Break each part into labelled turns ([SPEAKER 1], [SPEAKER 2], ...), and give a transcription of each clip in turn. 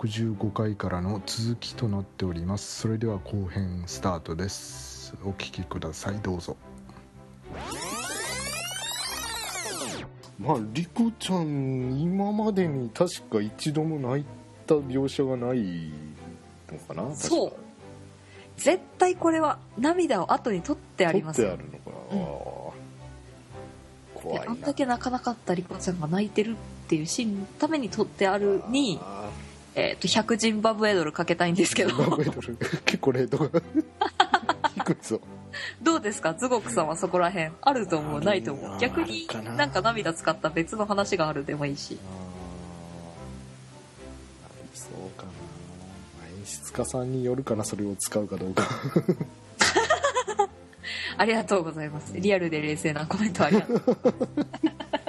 [SPEAKER 1] 65回からの続きとなっております。それでは後編スタートです。お聞きください。どうぞ。
[SPEAKER 2] まあリコちゃん今までに確か一度も泣いた描写がないのかな？
[SPEAKER 3] そう。絶対これは涙を後に取ってあります。
[SPEAKER 2] あるのかな、
[SPEAKER 3] うん。だけ泣かなかったリコちゃんが泣いてるっていうシーンのために撮ってあるに、
[SPEAKER 2] あ
[SPEAKER 3] えー、と100ジンバブエドルかけたいんですけど。
[SPEAKER 2] 結構レートが低 いぞ
[SPEAKER 3] どうですかズゴクさんはそこら辺。あると思うないと思う。逆に
[SPEAKER 2] な。
[SPEAKER 3] なんか涙使った別の話があるでもいいし。
[SPEAKER 2] そうかな、まあ演出家さんによるかなそれを使うかどうか。
[SPEAKER 3] ありがとうございます。リアルで冷静なコメントありがとう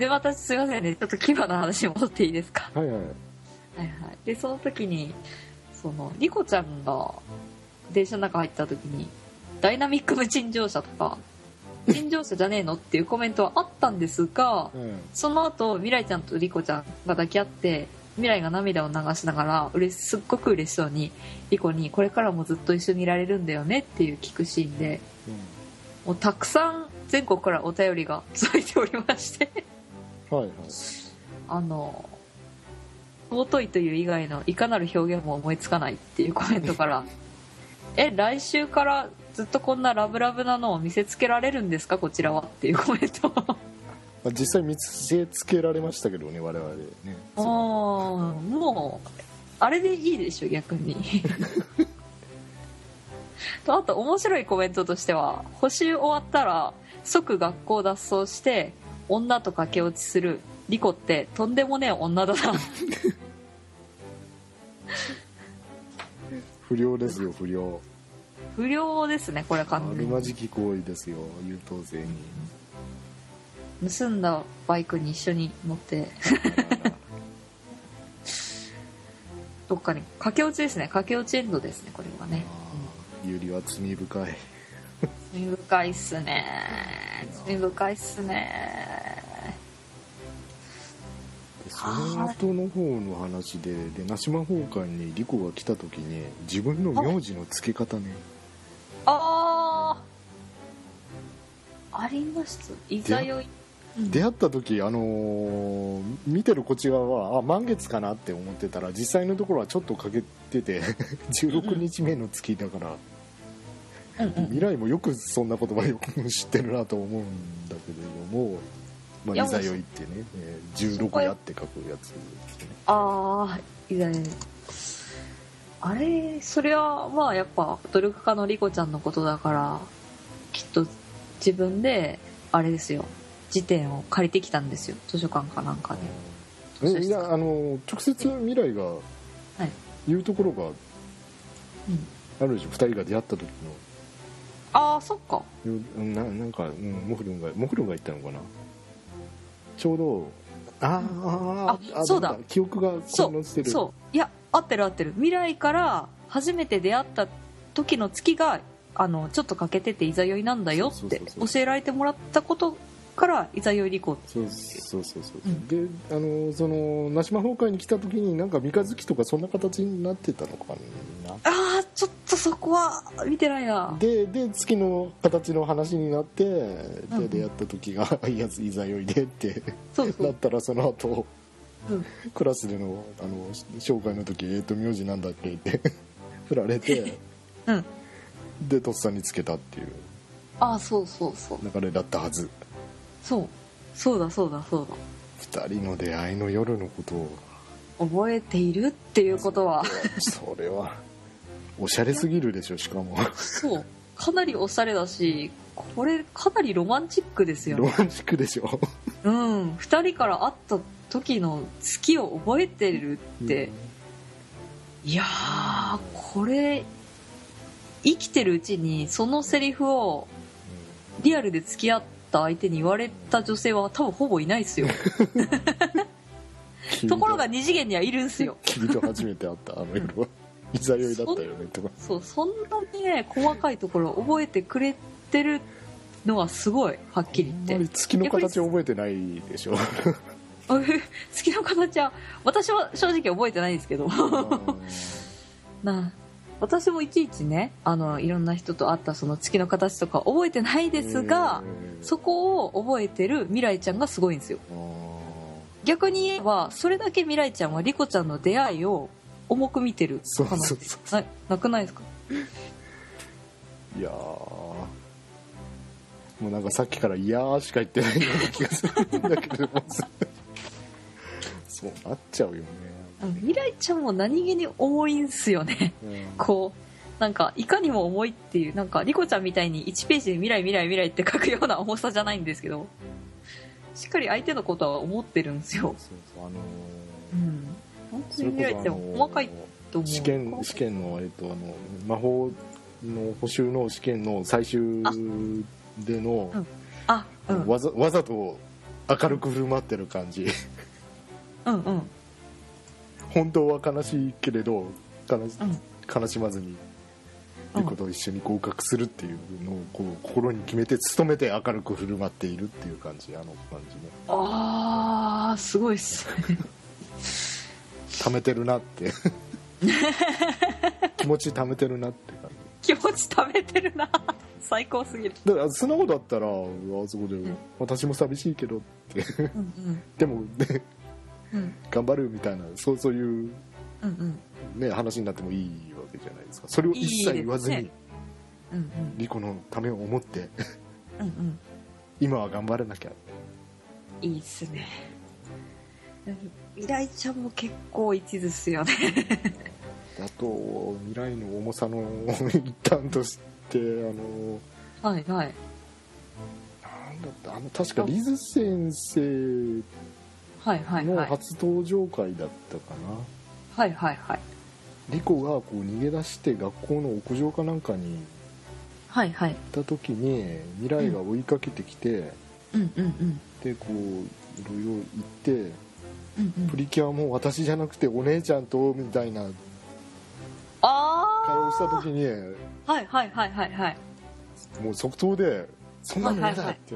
[SPEAKER 3] で私すいませんね。ちょっと牙の話に戻っていいですか？
[SPEAKER 2] はいはい。
[SPEAKER 3] はいはい。でその時にそのリコちゃんが電車の中入った時にダイナミック無賃乗車とか 賃乗車じゃねえのっていうコメントはあったんですが
[SPEAKER 2] うん。
[SPEAKER 3] その後未来ちゃんとリコちゃんが抱き合って未来が涙を流しながらうれすっごく嬉しそうにリコにこれからもずっと一緒にいられるんだよねっていう聞くシーンでもうたくさん全国からお便りが 届いておりまして
[SPEAKER 2] はいはい。
[SPEAKER 3] あの尊いという以外のいかなる表現も思いつかないっていうコメントから え来週からずっとこんなラブラブなのを見せつけられるんですか？こちらはっていうコメント。
[SPEAKER 2] まあ、実際見せつけられましたけどね我々ね。
[SPEAKER 3] ああもうあれでいいでしょ逆に。とあと面白いコメントとしては補習終わったら即学校脱走して女と駆け落ちするリコってとんでもねえ女だな。
[SPEAKER 2] 不良ですよ不良。
[SPEAKER 3] 不良ですねこれは
[SPEAKER 2] あ
[SPEAKER 3] 完全に。
[SPEAKER 2] るまじき行為ですよ優等生に。
[SPEAKER 3] 盗んだバイクに一緒に乗って。どっかに。駆け落ちですね駆け落ちエンドですねこれはね。
[SPEAKER 2] あー有利は罪深い。
[SPEAKER 3] 罪深いっすね。罪深いっすね。
[SPEAKER 2] でその後の方の話ででナシマ崩壊にリコが来た時に自分の名字の付け方ね。
[SPEAKER 3] ああありましたいざよい。
[SPEAKER 2] 出会った時あのー見てるこっち側はあ満月かなって思ってたら実際のところはちょっと欠けてて 16日目の月だから、
[SPEAKER 3] うんうん
[SPEAKER 2] 未来もよくそんな言葉よく知ってるなと思うんだけれども、まあ、
[SPEAKER 3] い
[SPEAKER 2] ざよいってね、えー16やって書くやつですね。
[SPEAKER 3] ああいざよいあれそれはまあやっぱ努力家のリコちゃんのことだからきっと自分であれですよ。辞典を借りてきたんですよ。図書館かなんかで、
[SPEAKER 2] えいやあの直接未来が
[SPEAKER 3] はい。
[SPEAKER 2] 言うところが
[SPEAKER 3] うん、
[SPEAKER 2] あるでしょ。2人が出会った時の。
[SPEAKER 3] ああそっか。
[SPEAKER 2] うんななんか、うん、モフルンがモフルンが言ったのかなちょうどあーあ
[SPEAKER 3] あそうだ。
[SPEAKER 2] 記憶が
[SPEAKER 3] そ
[SPEAKER 2] 混乱してる。
[SPEAKER 3] うそう。いや合ってる合ってる。未来から初めて出会った時の月があのちょっと欠けてていざよいなんだよって教えられてもらったことからいざよいリコ
[SPEAKER 2] そうそうそうそう、
[SPEAKER 3] うん。
[SPEAKER 2] であのそのナシマ崩壊に来た時になんか三日月とかそんな形になってたのかな？
[SPEAKER 3] ああちょっとそこは見てないな。
[SPEAKER 2] でで月の形の話になって
[SPEAKER 3] うん。
[SPEAKER 2] で出会った時が「いやいざよいで」って
[SPEAKER 3] そうそう。
[SPEAKER 2] なったらその後
[SPEAKER 3] うん。
[SPEAKER 2] クラスでのあの紹介の時「えっ、と名字なんだっけ?」って 振られて
[SPEAKER 3] うん。
[SPEAKER 2] でとっさにつけたっていう。
[SPEAKER 3] ああそうそうそう。
[SPEAKER 2] 流れだったはず
[SPEAKER 3] そう。そうだそうだそう
[SPEAKER 2] 二人の出会いの夜のことを。
[SPEAKER 3] だ覚えているっていうことは。
[SPEAKER 2] それはおしゃれすぎるでしょしかも。
[SPEAKER 3] そう。かなりおしゃれだしこれかなりロマンチックですよね。
[SPEAKER 2] ロマンチックでしょ。
[SPEAKER 3] うん。2人から会った時の月を覚えてるって、いやーこれ生きてるうちにそのセリフをリアルで付き合った相手に言われた女性は多分ほぼいないですよ。
[SPEAKER 2] 君
[SPEAKER 3] ところが二次元にはいるんすよ。
[SPEAKER 2] 君と初めて会ったあの夜は。いざ酔いだったよねと。か
[SPEAKER 3] そうそんなにね細かいところを覚えてくれてるのはすごいはっきり
[SPEAKER 2] あんま
[SPEAKER 3] 言って
[SPEAKER 2] り月の形覚えてないでしょ。
[SPEAKER 3] 月の形は私は正直覚えてないんですけど。な 私もいちいちねあのいろんな人と会ったその月の形とか覚えてないですが、そこを覚えてる未来ちゃんがすごいんですよ。逆に言えばそれだけ未来ちゃんはリコちゃんの出会いを重く見てる。
[SPEAKER 2] そうそうそう
[SPEAKER 3] ななくないですか？
[SPEAKER 2] いやー。もうなんかさっきから「いやー」しか言ってないような気がするんだけど。も そうなっちゃうよね、
[SPEAKER 3] うん未来ちゃんも何気に重いんすよね。
[SPEAKER 2] うん。
[SPEAKER 3] こうなんかいかにも重いっていうなんかリコちゃんみたいに1ページで未来未来未来って書くような重さじゃないんですけどしっかり相手のことは思ってるんですよ。
[SPEAKER 2] そうそうあのー
[SPEAKER 3] うん。本当
[SPEAKER 2] そ
[SPEAKER 3] に未来ちゃん細かいと思う
[SPEAKER 2] 試験試験の,、えっと、あの魔法の補習の試験の最終での、
[SPEAKER 3] あうん。
[SPEAKER 2] わざわざと明るく振る舞ってる感じ。
[SPEAKER 3] うんうん
[SPEAKER 2] 本当は悲しいけれど悲し,、
[SPEAKER 3] うん。
[SPEAKER 2] 悲しまずに
[SPEAKER 3] うん。
[SPEAKER 2] リコと一緒に合格するっていうのをこう心に決めて努めて明るく振る舞っているっていう感じあの感じね。
[SPEAKER 3] あーすごいっすね。
[SPEAKER 2] 貯めてるなって。気持ち貯めてるなって感
[SPEAKER 3] 気持ち食べてるな。最高すぎる。
[SPEAKER 2] じだから素直だったらあそこで、
[SPEAKER 3] ん。
[SPEAKER 2] 私も寂しいけどって。
[SPEAKER 3] うん。
[SPEAKER 2] でもね頑張るみたいなそうそういう、
[SPEAKER 3] うんうん。
[SPEAKER 2] ね、話になってもいいわけじゃないですか。それを一切言わずに
[SPEAKER 3] いいですうんうん。
[SPEAKER 2] リコのためを思って
[SPEAKER 3] うんうん。
[SPEAKER 2] 今は頑張らなきゃ。
[SPEAKER 3] いいっすね。未来ちゃんも結構一途っすよね。
[SPEAKER 2] あと未来の重さの一端としてあの
[SPEAKER 3] はいはい。
[SPEAKER 2] なんだったあの確かリズ先生の
[SPEAKER 3] はい
[SPEAKER 2] 初登場回だったかな、
[SPEAKER 3] はいはいはい。
[SPEAKER 2] リコがこう逃げ出して学校の屋上かなんかに
[SPEAKER 3] はいはい。
[SPEAKER 2] 行った時に未来が追いかけてきて、
[SPEAKER 3] うん。うんうん
[SPEAKER 2] でこういろいろ言って
[SPEAKER 3] うんうん。
[SPEAKER 2] プリキュアも私じゃなくてお姉ちゃんとみたいな。
[SPEAKER 3] あ
[SPEAKER 2] 会話をした
[SPEAKER 3] あ
[SPEAKER 2] 時に
[SPEAKER 3] はいはいはいはいはい。
[SPEAKER 2] もう即答で「そんなの嫌だ」って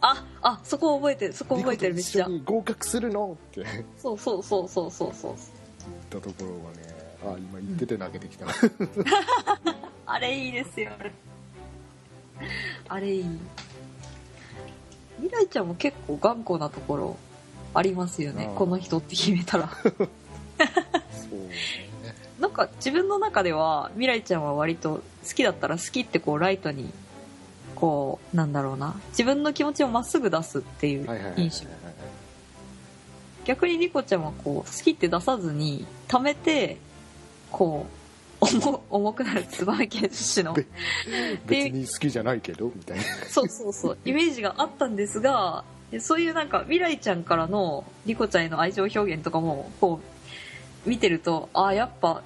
[SPEAKER 3] ああそこ覚えてるそこ「
[SPEAKER 2] リコ
[SPEAKER 3] 覚えてるめっちゃ。
[SPEAKER 2] に合格するの?」って。言っ
[SPEAKER 3] そうそうそうそうそう。そう
[SPEAKER 2] たところがねあ今言ってて泣けてきた、
[SPEAKER 3] あれいいですよ。あれいい。未来ちゃんも結構頑固なところありますよねこの人って決めたら。
[SPEAKER 2] そうね。
[SPEAKER 3] なんか自分の中では未来ちゃんは割と好きだったら好きってこうライトにこうなんだろうな。自分の気持ちをまっすぐ出すっていう印象。逆にリコちゃんはこう好きって出さずに溜めてこう重重くなる燕剣士の
[SPEAKER 2] べ別に好きじゃないけどみたいな。
[SPEAKER 3] そうそうそう。イメージがあったんですがでそういうなんか未来ちゃんからのリコちゃんへの愛情表現とかもこう見てるとああやっぱ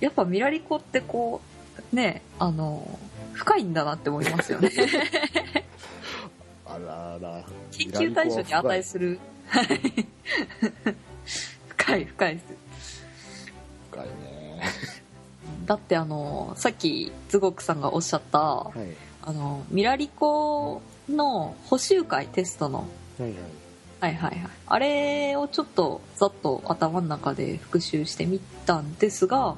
[SPEAKER 3] やっぱミラリコってこうねあの深いんだなって思いますよね。
[SPEAKER 2] あらあら。
[SPEAKER 3] 研究対象に値する。深い深いです。
[SPEAKER 2] 深いね。
[SPEAKER 3] だってあのさっきズゴクさんがおっしゃった
[SPEAKER 2] はい。
[SPEAKER 3] あのミラリコの補習会テストの
[SPEAKER 2] はいはい。
[SPEAKER 3] はいはいはい。あれをちょっとざっと頭の中で復習してみたんですが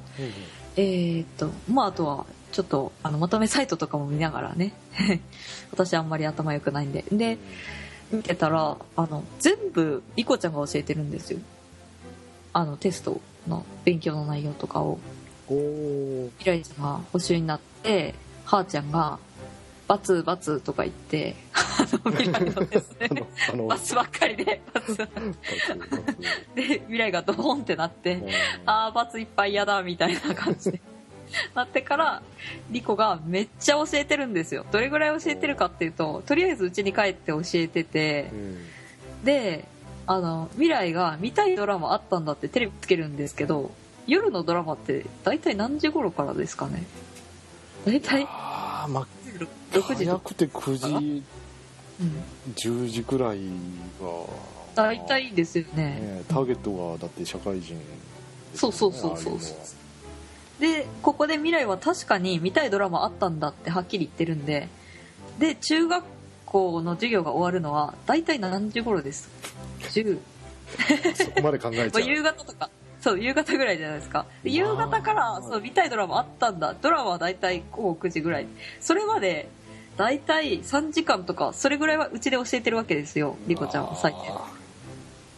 [SPEAKER 3] えーっとまああとはちょっとあのまとめサイトとかも見ながらね。私あんまり頭良くないんで。で見てたらあの全部リコちゃんが教えてるんですよ。あのテストの勉強の内容とかを。
[SPEAKER 2] おお
[SPEAKER 3] イライちゃんが補習になってはーちゃんが「バツバツ」とか言ってあの未来のですね。バツばっかりでバツ。で未来がドーンってなって
[SPEAKER 2] うん。
[SPEAKER 3] あーバツいっぱい嫌だみたいな感じで。なってからリコがめっちゃ教えてるんですよ。どれぐらい教えてるかっていうととりあえず家に帰って教えてて
[SPEAKER 2] うん。
[SPEAKER 3] であの未来が見たいドラマあったんだってテレビつけるんですけど夜のドラマって大体何時頃からですかね。大体
[SPEAKER 2] ああまあ
[SPEAKER 3] 6時
[SPEAKER 2] 早くて9時
[SPEAKER 3] うん、
[SPEAKER 2] 10時くらいが
[SPEAKER 3] 大体ですよね。
[SPEAKER 2] ねターゲットがだって社会人ね
[SPEAKER 3] そうそうそうそうでここで未来は確かに見たいドラマあったんだってはっきり言ってるんで。で中学校の授業が終わるのは大体何時頃です？10
[SPEAKER 2] そこまで考えちゃう。
[SPEAKER 3] まあ夕方とか。そう夕方ぐらいじゃないですか。で夕方からそう見たいドラマあったんだ。ドラマは大体午後9時ぐらい。それまで大体3時間とかそれぐらいはうちで教えてるわけですよリコちゃんは最低
[SPEAKER 2] あ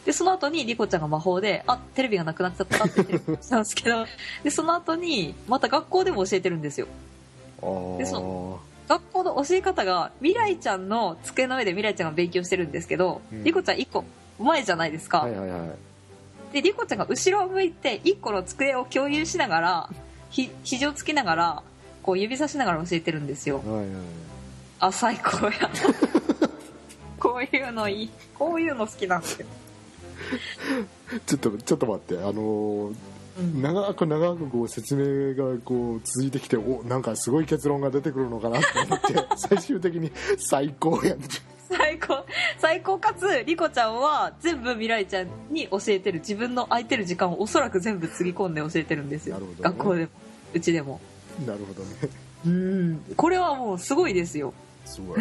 [SPEAKER 3] でその後にリコちゃんが魔法で「あテレビがなくなっちゃった」って言ってたんですけど でその後にまた学校でも教えてるんですよ。
[SPEAKER 2] ー。
[SPEAKER 3] でそ学校の教え方が未来ちゃんの机の上で未来ちゃんが勉強してるんですけど、
[SPEAKER 2] うん。
[SPEAKER 3] リコちゃん1個前じゃないですか、
[SPEAKER 2] はいはいはい。
[SPEAKER 3] でリコちゃんが後ろを向いて1個の机を共有しながらひ肘をつきながらこう指さしながら教えてるんですよ。
[SPEAKER 2] はいはい
[SPEAKER 3] あ最高や。こういうのいい。こういうの好きなんですよ、
[SPEAKER 2] ちょっとちょっと待って。あのー
[SPEAKER 3] うん。
[SPEAKER 2] 長く長くこう説明がこう続いてきておなんかすごい結論が出てくるのかなと思って 最終的に最高やん。
[SPEAKER 3] 最高。最高かつリコちゃんは全部未来ちゃんに教えてる。自分の空いてる時間をおそらく全部つぎ込んで教えてるんですよ、
[SPEAKER 2] なるほどね。
[SPEAKER 3] 学校でもうちでも。
[SPEAKER 2] なるほどね。
[SPEAKER 3] うん。これはもうすごいですよ
[SPEAKER 2] すごい。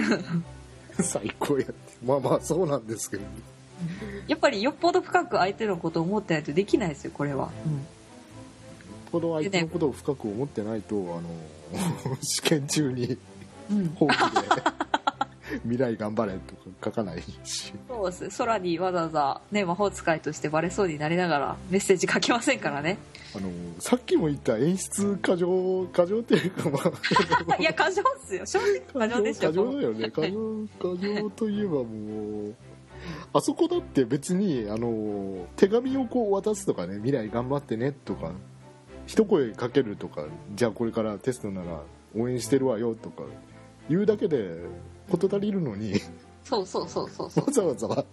[SPEAKER 2] 最高やって。まあまあそうなんですけど。
[SPEAKER 3] やっぱりよっぽど深く相手のことを思ってないとできないですよこれは、
[SPEAKER 2] ほど相手のことを深く思ってないとあの 試験中に
[SPEAKER 3] うん。うん、
[SPEAKER 2] 本気で未来頑張れとか書かないし。
[SPEAKER 3] そうです。空にわざわざ、ね、魔法使いとしてバレそうになりながらメッセージ書きませんからね。
[SPEAKER 2] あのさっきも言った演出過剰過剰っていうかまあ
[SPEAKER 3] いや過剰っすよ。正直過剰でしょ。
[SPEAKER 2] 過剰だよね。過剰過剰といえばもうあそこだって別にあの手紙をこう渡すとかね未来頑張ってねとか一声かけるとかじゃあこれからテストなら応援してるわよとか言うだけで事足りるのに
[SPEAKER 3] そうそうそうそうそう。
[SPEAKER 2] わざわざ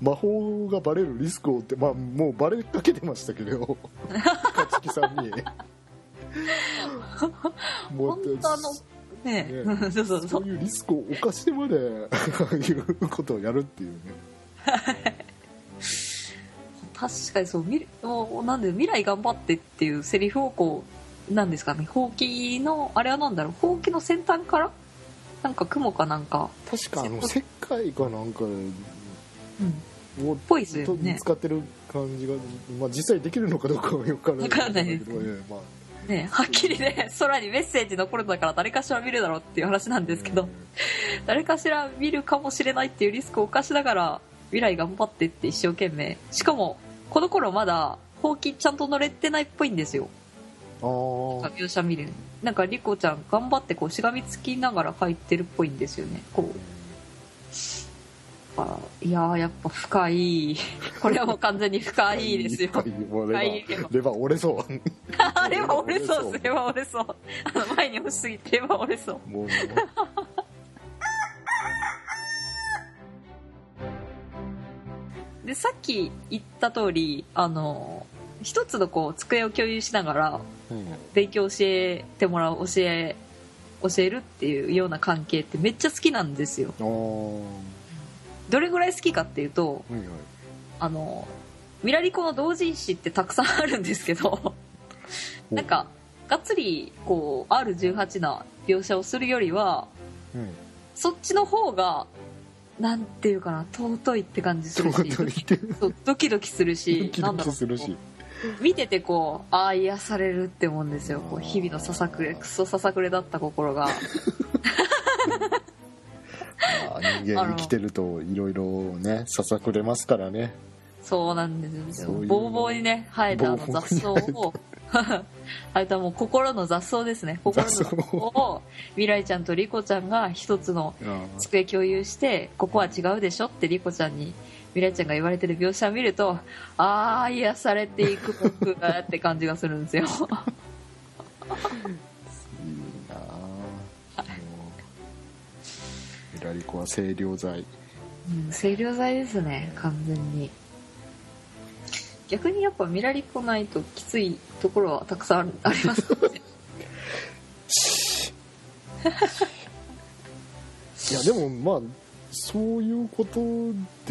[SPEAKER 2] 魔法がバレるリスクを負ってまあもうバレかけてましたけど 勝木さんに。も
[SPEAKER 3] 本当あのね。
[SPEAKER 2] ね。
[SPEAKER 3] そうそうそ
[SPEAKER 2] そうういうリスクを冒してまでいうことをやるっていうね。
[SPEAKER 3] 確かにそう未もうなんで未来頑張ってっていうセリフをこうなんですかねほうきのあれはなんだろうほうきの先端からなんか雲かなんか。
[SPEAKER 2] 確かあの石灰かなんか
[SPEAKER 3] うん。
[SPEAKER 2] を
[SPEAKER 3] ぽいっすよね。
[SPEAKER 2] 使ってる感じが、まあ、実際できるのかどうかはよくわ
[SPEAKER 3] わかんない。です
[SPEAKER 2] けど、ねまあ。
[SPEAKER 3] ねはっきりね空にメッセージ残るんだから誰かしら見るだろうっていう話なんですけど、誰かしら見るかもしれないっていうリスクを冒しながら未来頑張ってって一生懸命。しかもこの頃まだほうきちゃんと乗れてないっぽいんですよ描写見る。なんかリコちゃん頑張ってこうしがみつきながら書いてるっぽいんですよね。こう。あいやーやっぱ深い。これはもう完全に深いですよ。
[SPEAKER 2] 深いレバ折れそう。
[SPEAKER 3] あれは折れそう。ですれは折れそう。あの前に押しすぎてれば折れそう。でさっき言った通りあの一つのこう机を共有しながら
[SPEAKER 2] うん。
[SPEAKER 3] 勉強教えてもらう教え教えるっていうような関係ってめっちゃ好きなんですよ。どれぐらい好きかっていうと
[SPEAKER 2] はいはい。
[SPEAKER 3] あのミラリコの同人誌ってたくさんあるんですけどなんかがっつりこう R18 な描写をするよりは
[SPEAKER 2] うん。
[SPEAKER 3] そっちの方がなんていうかな尊いって感じするし。ドキドキするし
[SPEAKER 2] ドキド
[SPEAKER 3] なんだろう。
[SPEAKER 2] キするし
[SPEAKER 3] 見ててこうああ癒されるって思うんですよ。こう日々のささくれクソささくれだった心が。
[SPEAKER 2] ま あ人間生きてるといろいろねささくれますからね。
[SPEAKER 3] そうなんですよ。ボーボーにね生えたあの雑草を。生えたもう心の雑草ですね。心の雑草を未来ちゃんとリコちゃんが一つの机共有してここは違うでしょってリコちゃんに未来ちゃんが言われてる描写を見るとああ癒されていく僕がって感じがするんですよ。
[SPEAKER 2] いいな。あミラリコは清涼剤。
[SPEAKER 3] うん清涼剤ですね完全に。逆にやっぱミラリコないときついところはたくさんありますので
[SPEAKER 2] いやでもまあそういうこと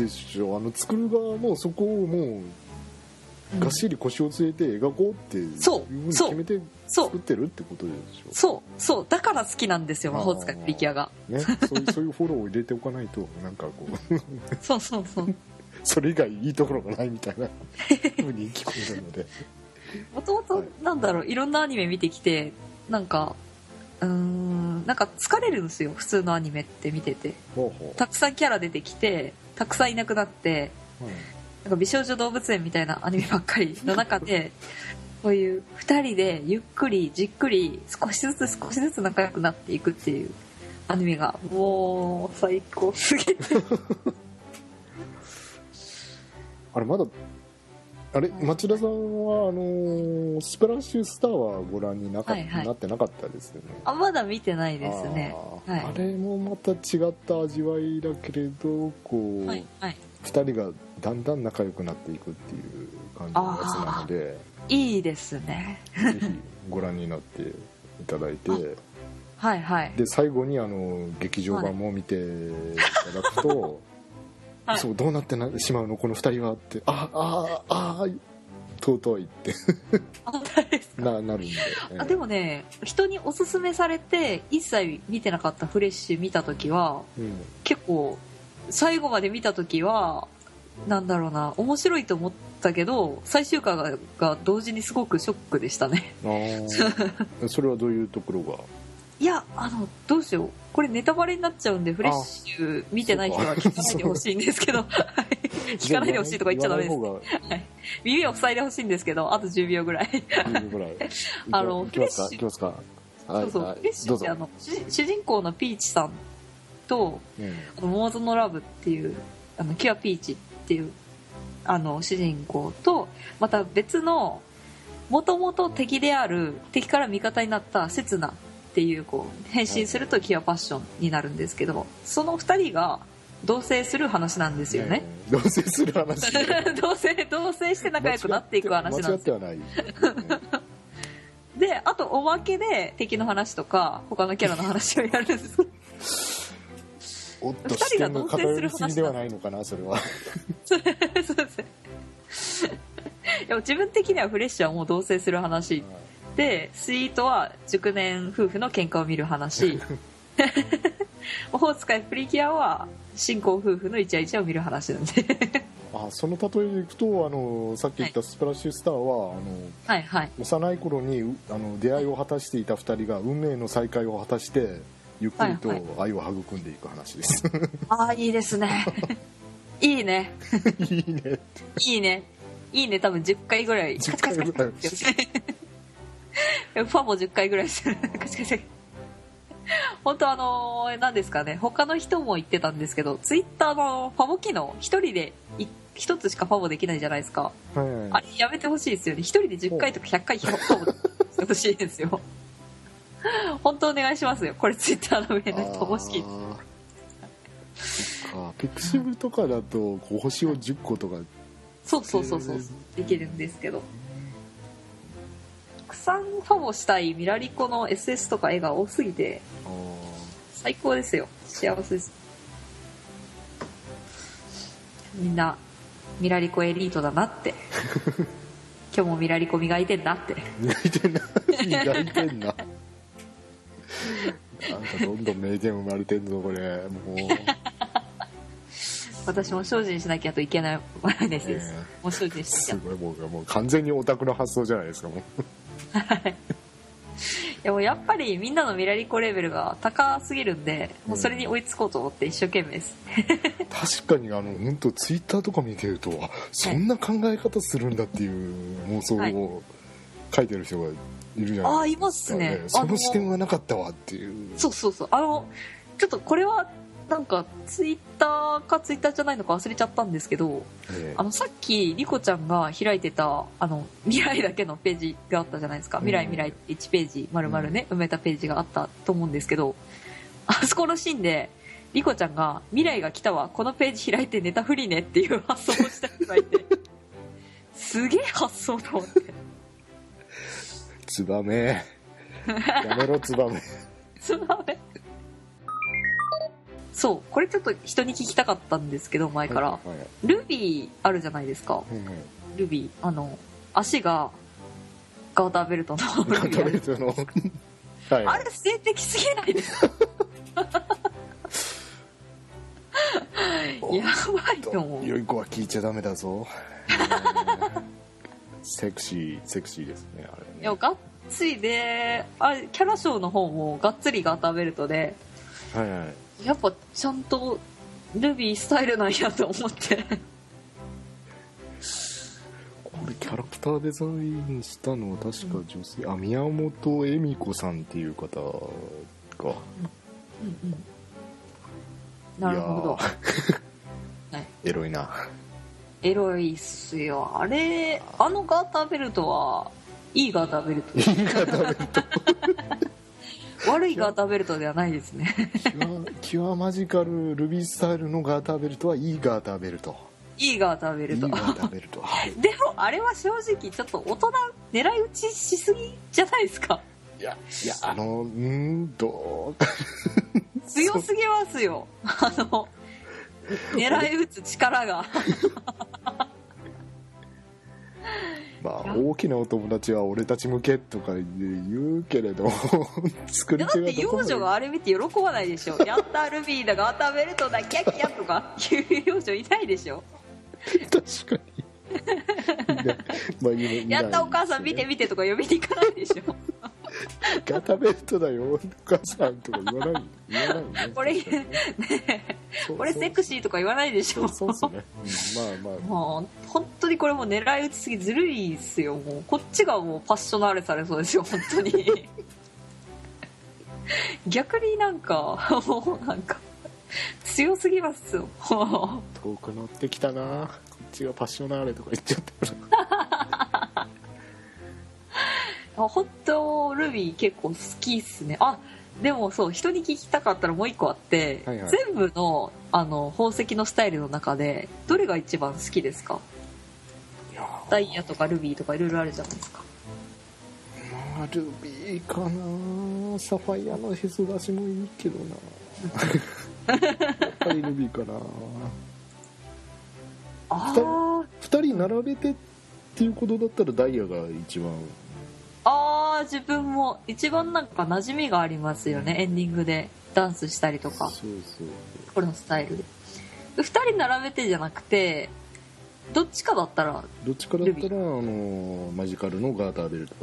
[SPEAKER 2] でしょあの作る側もそこをもうがっしり腰を据えて描こうっていう
[SPEAKER 3] そう
[SPEAKER 2] ふうに決めて作ってるってことでしょ
[SPEAKER 3] そうそう。だから好きなんですよ魔法使いプリキュアが。
[SPEAKER 2] ね、そういうそういうフォローを入れておかないとなんかこう。
[SPEAKER 3] そうそうそう。
[SPEAKER 2] それ以外いいところがないみたいな 風に聞こえるので。
[SPEAKER 3] もともとなんだろういろんなアニメ見てきてなんかうーんなんか疲れるんですよ普通のアニメって見てて。たくさんキャラ出てきてたくさんいなくなって
[SPEAKER 2] う、うん。
[SPEAKER 3] なんか美少女動物園みたいなアニメばっかりの中で こういう2人でゆっくりじっくり少しずつ少しずつ仲良くなっていくっていうアニメがもう最高。すぎて
[SPEAKER 2] あれまだあれ町田さんはあのースプラッシュスターはご覧になか、
[SPEAKER 3] はいはい。
[SPEAKER 2] なってなかったですよね。
[SPEAKER 3] あまだ見てないですね。
[SPEAKER 2] あ,、
[SPEAKER 3] はい。
[SPEAKER 2] あれもまた違った味わいだけれどこう、
[SPEAKER 3] はいはい。
[SPEAKER 2] 2人がだんだん仲良くなっていくっていう感じのやつなので
[SPEAKER 3] いいですね。
[SPEAKER 2] ぜひご覧になっていただいて。
[SPEAKER 3] はいはい。
[SPEAKER 2] で最後にあの劇場版も見ていただくと、
[SPEAKER 3] はい。
[SPEAKER 2] そうどうなってなしまうの？この2人はって。ああああ尊いって。ななるんで、ええ。
[SPEAKER 3] あでもね人におすすめされて一切見てなかったフレッシュ見た時は
[SPEAKER 2] うん。
[SPEAKER 3] 結構最後まで見た時はなんだろうな面白いと思ったけど最終回がが同時にすごくショックでしたね。
[SPEAKER 2] それはどういうところが？
[SPEAKER 3] いやあのどうしようこれネタバレになっちゃうんでフレッシュ見てない人は聞かないでほしいんですけど。はい。聞かないでほしいとか言っちゃダメです。
[SPEAKER 2] 言わ
[SPEAKER 3] 耳を塞いでほしいんですけどあと10秒ぐらい。あのフレッシュ。
[SPEAKER 2] いきますか？はい。
[SPEAKER 3] そうそう。
[SPEAKER 2] はい。
[SPEAKER 3] フレッシュってあの主主人公のピーチさんと
[SPEAKER 2] うん。
[SPEAKER 3] あのモーズのラブっていうあのキュアピーチっていうあの主人公とまた別のもともと敵である敵から味方になったセツナっていうこう変身するとキュアパッションになるんですけどその2人が同棲する話なんですよね。
[SPEAKER 2] え同棲する話。
[SPEAKER 3] 同棲同棲して仲良くなっていく話なんです。よ
[SPEAKER 2] 間違ってはない
[SPEAKER 3] であとおまけで敵の話とか他のキャラの話をやるんです。
[SPEAKER 2] おっと
[SPEAKER 3] 二人が同棲する
[SPEAKER 2] 偏りすぎではないのかなそれは。
[SPEAKER 3] そうです。ね自分的にはフレッシュはもう同棲する話でスイートは熟年夫婦の喧嘩を見る話。オホーツカイプリキュアは新婚夫婦のイチャイチャを見る話なんで。
[SPEAKER 2] あその例えでいくとあのさっき言ったスプラッシュスターは、あの
[SPEAKER 3] はいはい。
[SPEAKER 2] 幼い頃にうあの出会いを果たしていた2人が運命の再会を果たしてゆっくりと
[SPEAKER 3] はい
[SPEAKER 2] 愛を育んでいく話です、
[SPEAKER 3] ああいいですね。いいね。
[SPEAKER 2] い、いね。
[SPEAKER 3] いいね。いいね。多分10回ぐらい。
[SPEAKER 2] 10回ぐらい
[SPEAKER 3] ファも10回ぐらいする。カチカチ本当あの何ですかね。他の人も言ってたんですけどツイッターのファボ機能一人でい一つしかファボできないじゃないですか。
[SPEAKER 2] はい
[SPEAKER 3] あれやめてほしいですよね。一人で10回とか100回ファボしてほしいですよ。本当お願いしますよ。これツイッターの上の人もし聞い
[SPEAKER 2] ピクシブとかだとこう星を10個とか。
[SPEAKER 3] そうそうそうそう。できるんですけど。たくさんファボしたいミラリコの SS とか絵が多すぎて
[SPEAKER 2] あ
[SPEAKER 3] 最高ですよ。幸せです。みんなミラリコエリートだなって。今日もミラリコ磨いてんなって。
[SPEAKER 2] ー磨いてんな。磨いてんな。なんかどんどん名言生まれてんぞこれ。もう。
[SPEAKER 3] 私も精進しなきゃといけない。話 です、
[SPEAKER 2] ね
[SPEAKER 3] もう精進しなきゃ。
[SPEAKER 2] すごいもうもう完全にオタクの発想じゃないですかもう
[SPEAKER 3] でもやっぱりみんなのミラリコレベルが高すぎるんでもうそれに追いつこうと思って一生懸命です。
[SPEAKER 2] 確かにあの本当ツイッターとか見てるとあそんな考え方するんだっていう妄想
[SPEAKER 3] はい。
[SPEAKER 2] を書いてる人がいるじゃ
[SPEAKER 3] ああい
[SPEAKER 2] ないで
[SPEAKER 3] ますすね
[SPEAKER 2] か、
[SPEAKER 3] あ
[SPEAKER 2] その視点はなかったわっていう。
[SPEAKER 3] そうそうそう。あのちょっとこれはなんかツイッターかツイッターじゃないのか忘れちゃったんですけど
[SPEAKER 2] ええ。
[SPEAKER 3] あのさっきリコちゃんが開いてたあの 未来だけのページがあったじゃないですか。未来
[SPEAKER 2] うん。
[SPEAKER 3] 未来って1ページ丸々ね埋めたページがあったと思うんですけど あそこのシーンでリコちゃんが「未来が来たわ。このページ開いてネタフリーね」っていう発想をした人がいて すげえ発想と思って。
[SPEAKER 2] ツバメ。やめろツバメ。
[SPEAKER 3] つまめそうこれちょっと人に聞きたかったんですけど前から。
[SPEAKER 2] はいはい。
[SPEAKER 3] ルビーあるじゃないですか。
[SPEAKER 2] はいはい。
[SPEAKER 3] ルビーあの足がガーターベルトのルビーある
[SPEAKER 2] その。はい
[SPEAKER 3] あれ性的すぎないですか？やばいと思う。
[SPEAKER 2] 良い子は聞いちゃダメだぞ。ねセクシーセクシーですねあれ。ね
[SPEAKER 3] いやがっつりであれキャラショーの方もがっつりガーターベルトで
[SPEAKER 2] はいはい
[SPEAKER 3] やっぱちゃんとルビースタイルなんやと思って。
[SPEAKER 2] これキャラクターデザインしたのは確か女性、あ宮本恵美子さんっていう方が。
[SPEAKER 3] うんうんなるほど。はい。
[SPEAKER 2] エロいな。
[SPEAKER 3] エロいっすよ。あれあのガーターベルトはいいガーターベルト。
[SPEAKER 2] いい方ベルト
[SPEAKER 3] 悪いガーターベルトではないですね。
[SPEAKER 2] キュアマジカルルビースタイルのガーターベルトはいいガーターベルト。
[SPEAKER 3] いいガーターベルト。
[SPEAKER 2] いいガーターベルト。は い
[SPEAKER 3] でもあれは正直ちょっと大人狙い撃ちしすぎじゃないですか。
[SPEAKER 2] いやいやあのうーんどう？
[SPEAKER 3] 強すぎますよ。あの狙い撃つ力が
[SPEAKER 2] まあ大きなお友達は俺たち向けとか言うけれど 作り
[SPEAKER 3] だって幼女があれ見て喜ばないでしょ。やったルビーだガーターベルトだキャッキャとか言う幼女いないでしょ。
[SPEAKER 2] 確かに。まあ
[SPEAKER 3] やったお母さん見て見てとか呼びに行かないでしょ
[SPEAKER 2] ガタベルトだよお母さんとか言わない言わないね
[SPEAKER 3] これ
[SPEAKER 2] ね。そう
[SPEAKER 3] 俺セクシーとか言わないでしょ。
[SPEAKER 2] そうそうっすね、うん、まあまあ。
[SPEAKER 3] もう本当にこれもう狙い撃ちすぎずるいっすよもう。こっちがもうパッショナーレされそうですよ本当に。逆になんかもうなんか強すぎますよも
[SPEAKER 2] 遠く乗ってきたな。こっちがパッショナーレとか言っちゃった
[SPEAKER 3] う本当ルビー結構好きっすね。あでもそう人に聞きたかったらもう一個あって、
[SPEAKER 2] はいはい。
[SPEAKER 3] 全部のあの宝石のスタイルの中でどれが一番好きですか？ダイヤとかルビーとかいろいろあるじゃないですか。
[SPEAKER 2] まあルビーかなサファイアのへそ出しもいいけどな やっぱりルビーかな
[SPEAKER 3] あー。
[SPEAKER 2] 2人並べてっていうことだったらダイヤが一番
[SPEAKER 3] あー自分も一番なんか馴染みがありますよね。エンディングで。ダンスしたりとか。
[SPEAKER 2] そうそう
[SPEAKER 3] これのスタイルで。2人並べてじゃなくてどっちかだったら
[SPEAKER 2] どっちかだったらあのマジカルのガーターベルト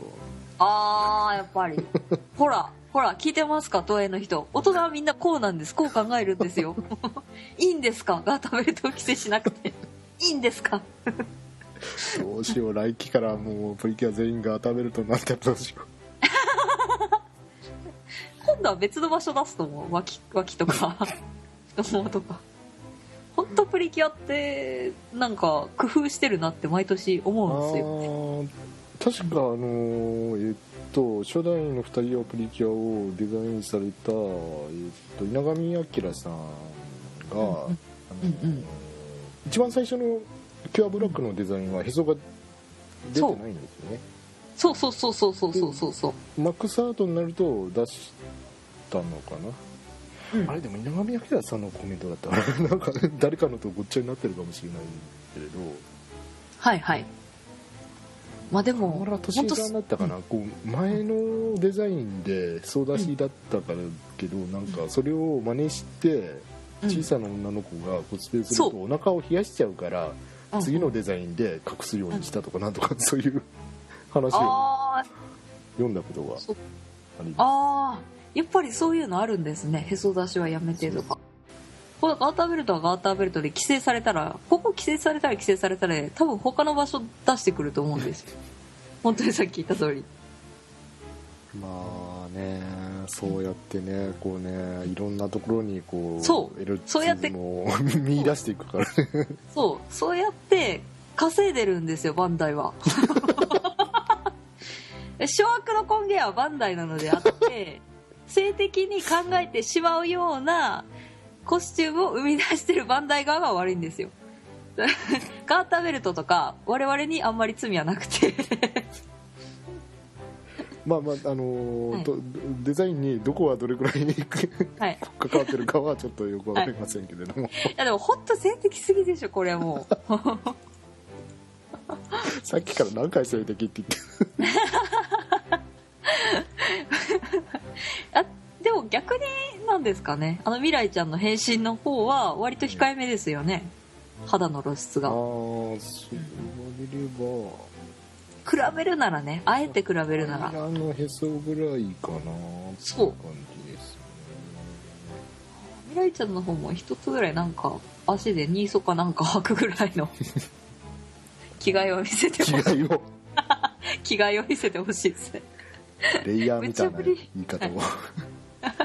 [SPEAKER 3] あーやっぱり。ほらほら聞いてますか？東映の人。大人はみんなこうなんです。こう考えるんですよ。いいんですか？ガーターベルトを規制しなくて。いいんですか？
[SPEAKER 2] どうしよう来期からもうプリキュア全員ガーターベルトになったらどうしよ
[SPEAKER 3] 今度は別の場所出すと思う？脇脇とか。太ももとか。本当プリキュアってなんか工夫してるなって毎年思
[SPEAKER 2] う
[SPEAKER 3] うんですよ。
[SPEAKER 2] 確かあのえっと初代の二人はプリキュアをデザインされた、えっと、稲上彰さんが、
[SPEAKER 3] うんうん。
[SPEAKER 2] あの
[SPEAKER 3] うんうん
[SPEAKER 2] 一番最初のキュアブラックのデザインはへそが出てないんですよね。
[SPEAKER 3] そうそうそうそうそうそうそうそう。
[SPEAKER 2] マックスアートになると出したのかな？
[SPEAKER 3] うん。
[SPEAKER 2] あれでも稲上彰さんのコメントだった。ら なんか誰かのとごっちゃになってるかもしれないけれど。
[SPEAKER 3] はいはい。まあでも
[SPEAKER 2] 河原
[SPEAKER 3] 本当
[SPEAKER 2] 敏さんだったかな、こう前のデザインで総出しだったからけど、なんかそれを真似して
[SPEAKER 3] うん。
[SPEAKER 2] 小さな女の子がコスプレすると
[SPEAKER 3] そ
[SPEAKER 2] お腹を冷やしちゃうから、
[SPEAKER 3] うん
[SPEAKER 2] 次のデザインで隠すようにしたとかなんとかそういう話を読んだことが
[SPEAKER 3] そ
[SPEAKER 2] あります。
[SPEAKER 3] あー。やっぱりそういうのあるんですね。へそ出しはやめてとか。これガーターベルトはガーターベルトで規制されたらここ規制されたら規制されたら多分他の場所出してくると思うんですよ。本当にさっき言った通り。
[SPEAKER 2] まあねそうやってねこうねいろんなところにこう
[SPEAKER 3] そう。
[SPEAKER 2] エロ
[SPEAKER 3] そうやって。
[SPEAKER 2] チズムを見出していくからね。
[SPEAKER 3] そう。そうやって稼いでるんですよバンダイは。諸悪の根源はバンダイなのであって性的に考えてしまうようなコスチュームを生み出してるバンダイ側が悪いんですよ。ガーターベルトとか我々にあんまり罪はなくて
[SPEAKER 2] まあまああのー
[SPEAKER 3] はい。
[SPEAKER 2] とデザインにどこはどれくらいに
[SPEAKER 3] はい。
[SPEAKER 2] 関わってるかはちょっとよくわかりませんけれども、
[SPEAKER 3] い。やでも本当性的すぎでしょこれはもう。
[SPEAKER 2] さっきから何回性的って言って
[SPEAKER 3] あでも逆になんですかね。あの未来ちゃんの変身の方は割と控えめですよね。肌の露出
[SPEAKER 2] ああ
[SPEAKER 3] が
[SPEAKER 2] そう言われれば
[SPEAKER 3] 比べるならねあえて比べるなら。
[SPEAKER 2] あのへそぐらいかな
[SPEAKER 3] そう
[SPEAKER 2] 感じです
[SPEAKER 3] 未来ちゃんの方も一つぐらいなんか足でニーソかなんか履くぐらいの着替えを見せてほしい。着替えを見せてほしいですね。
[SPEAKER 2] レイヤーみたいな言い方を。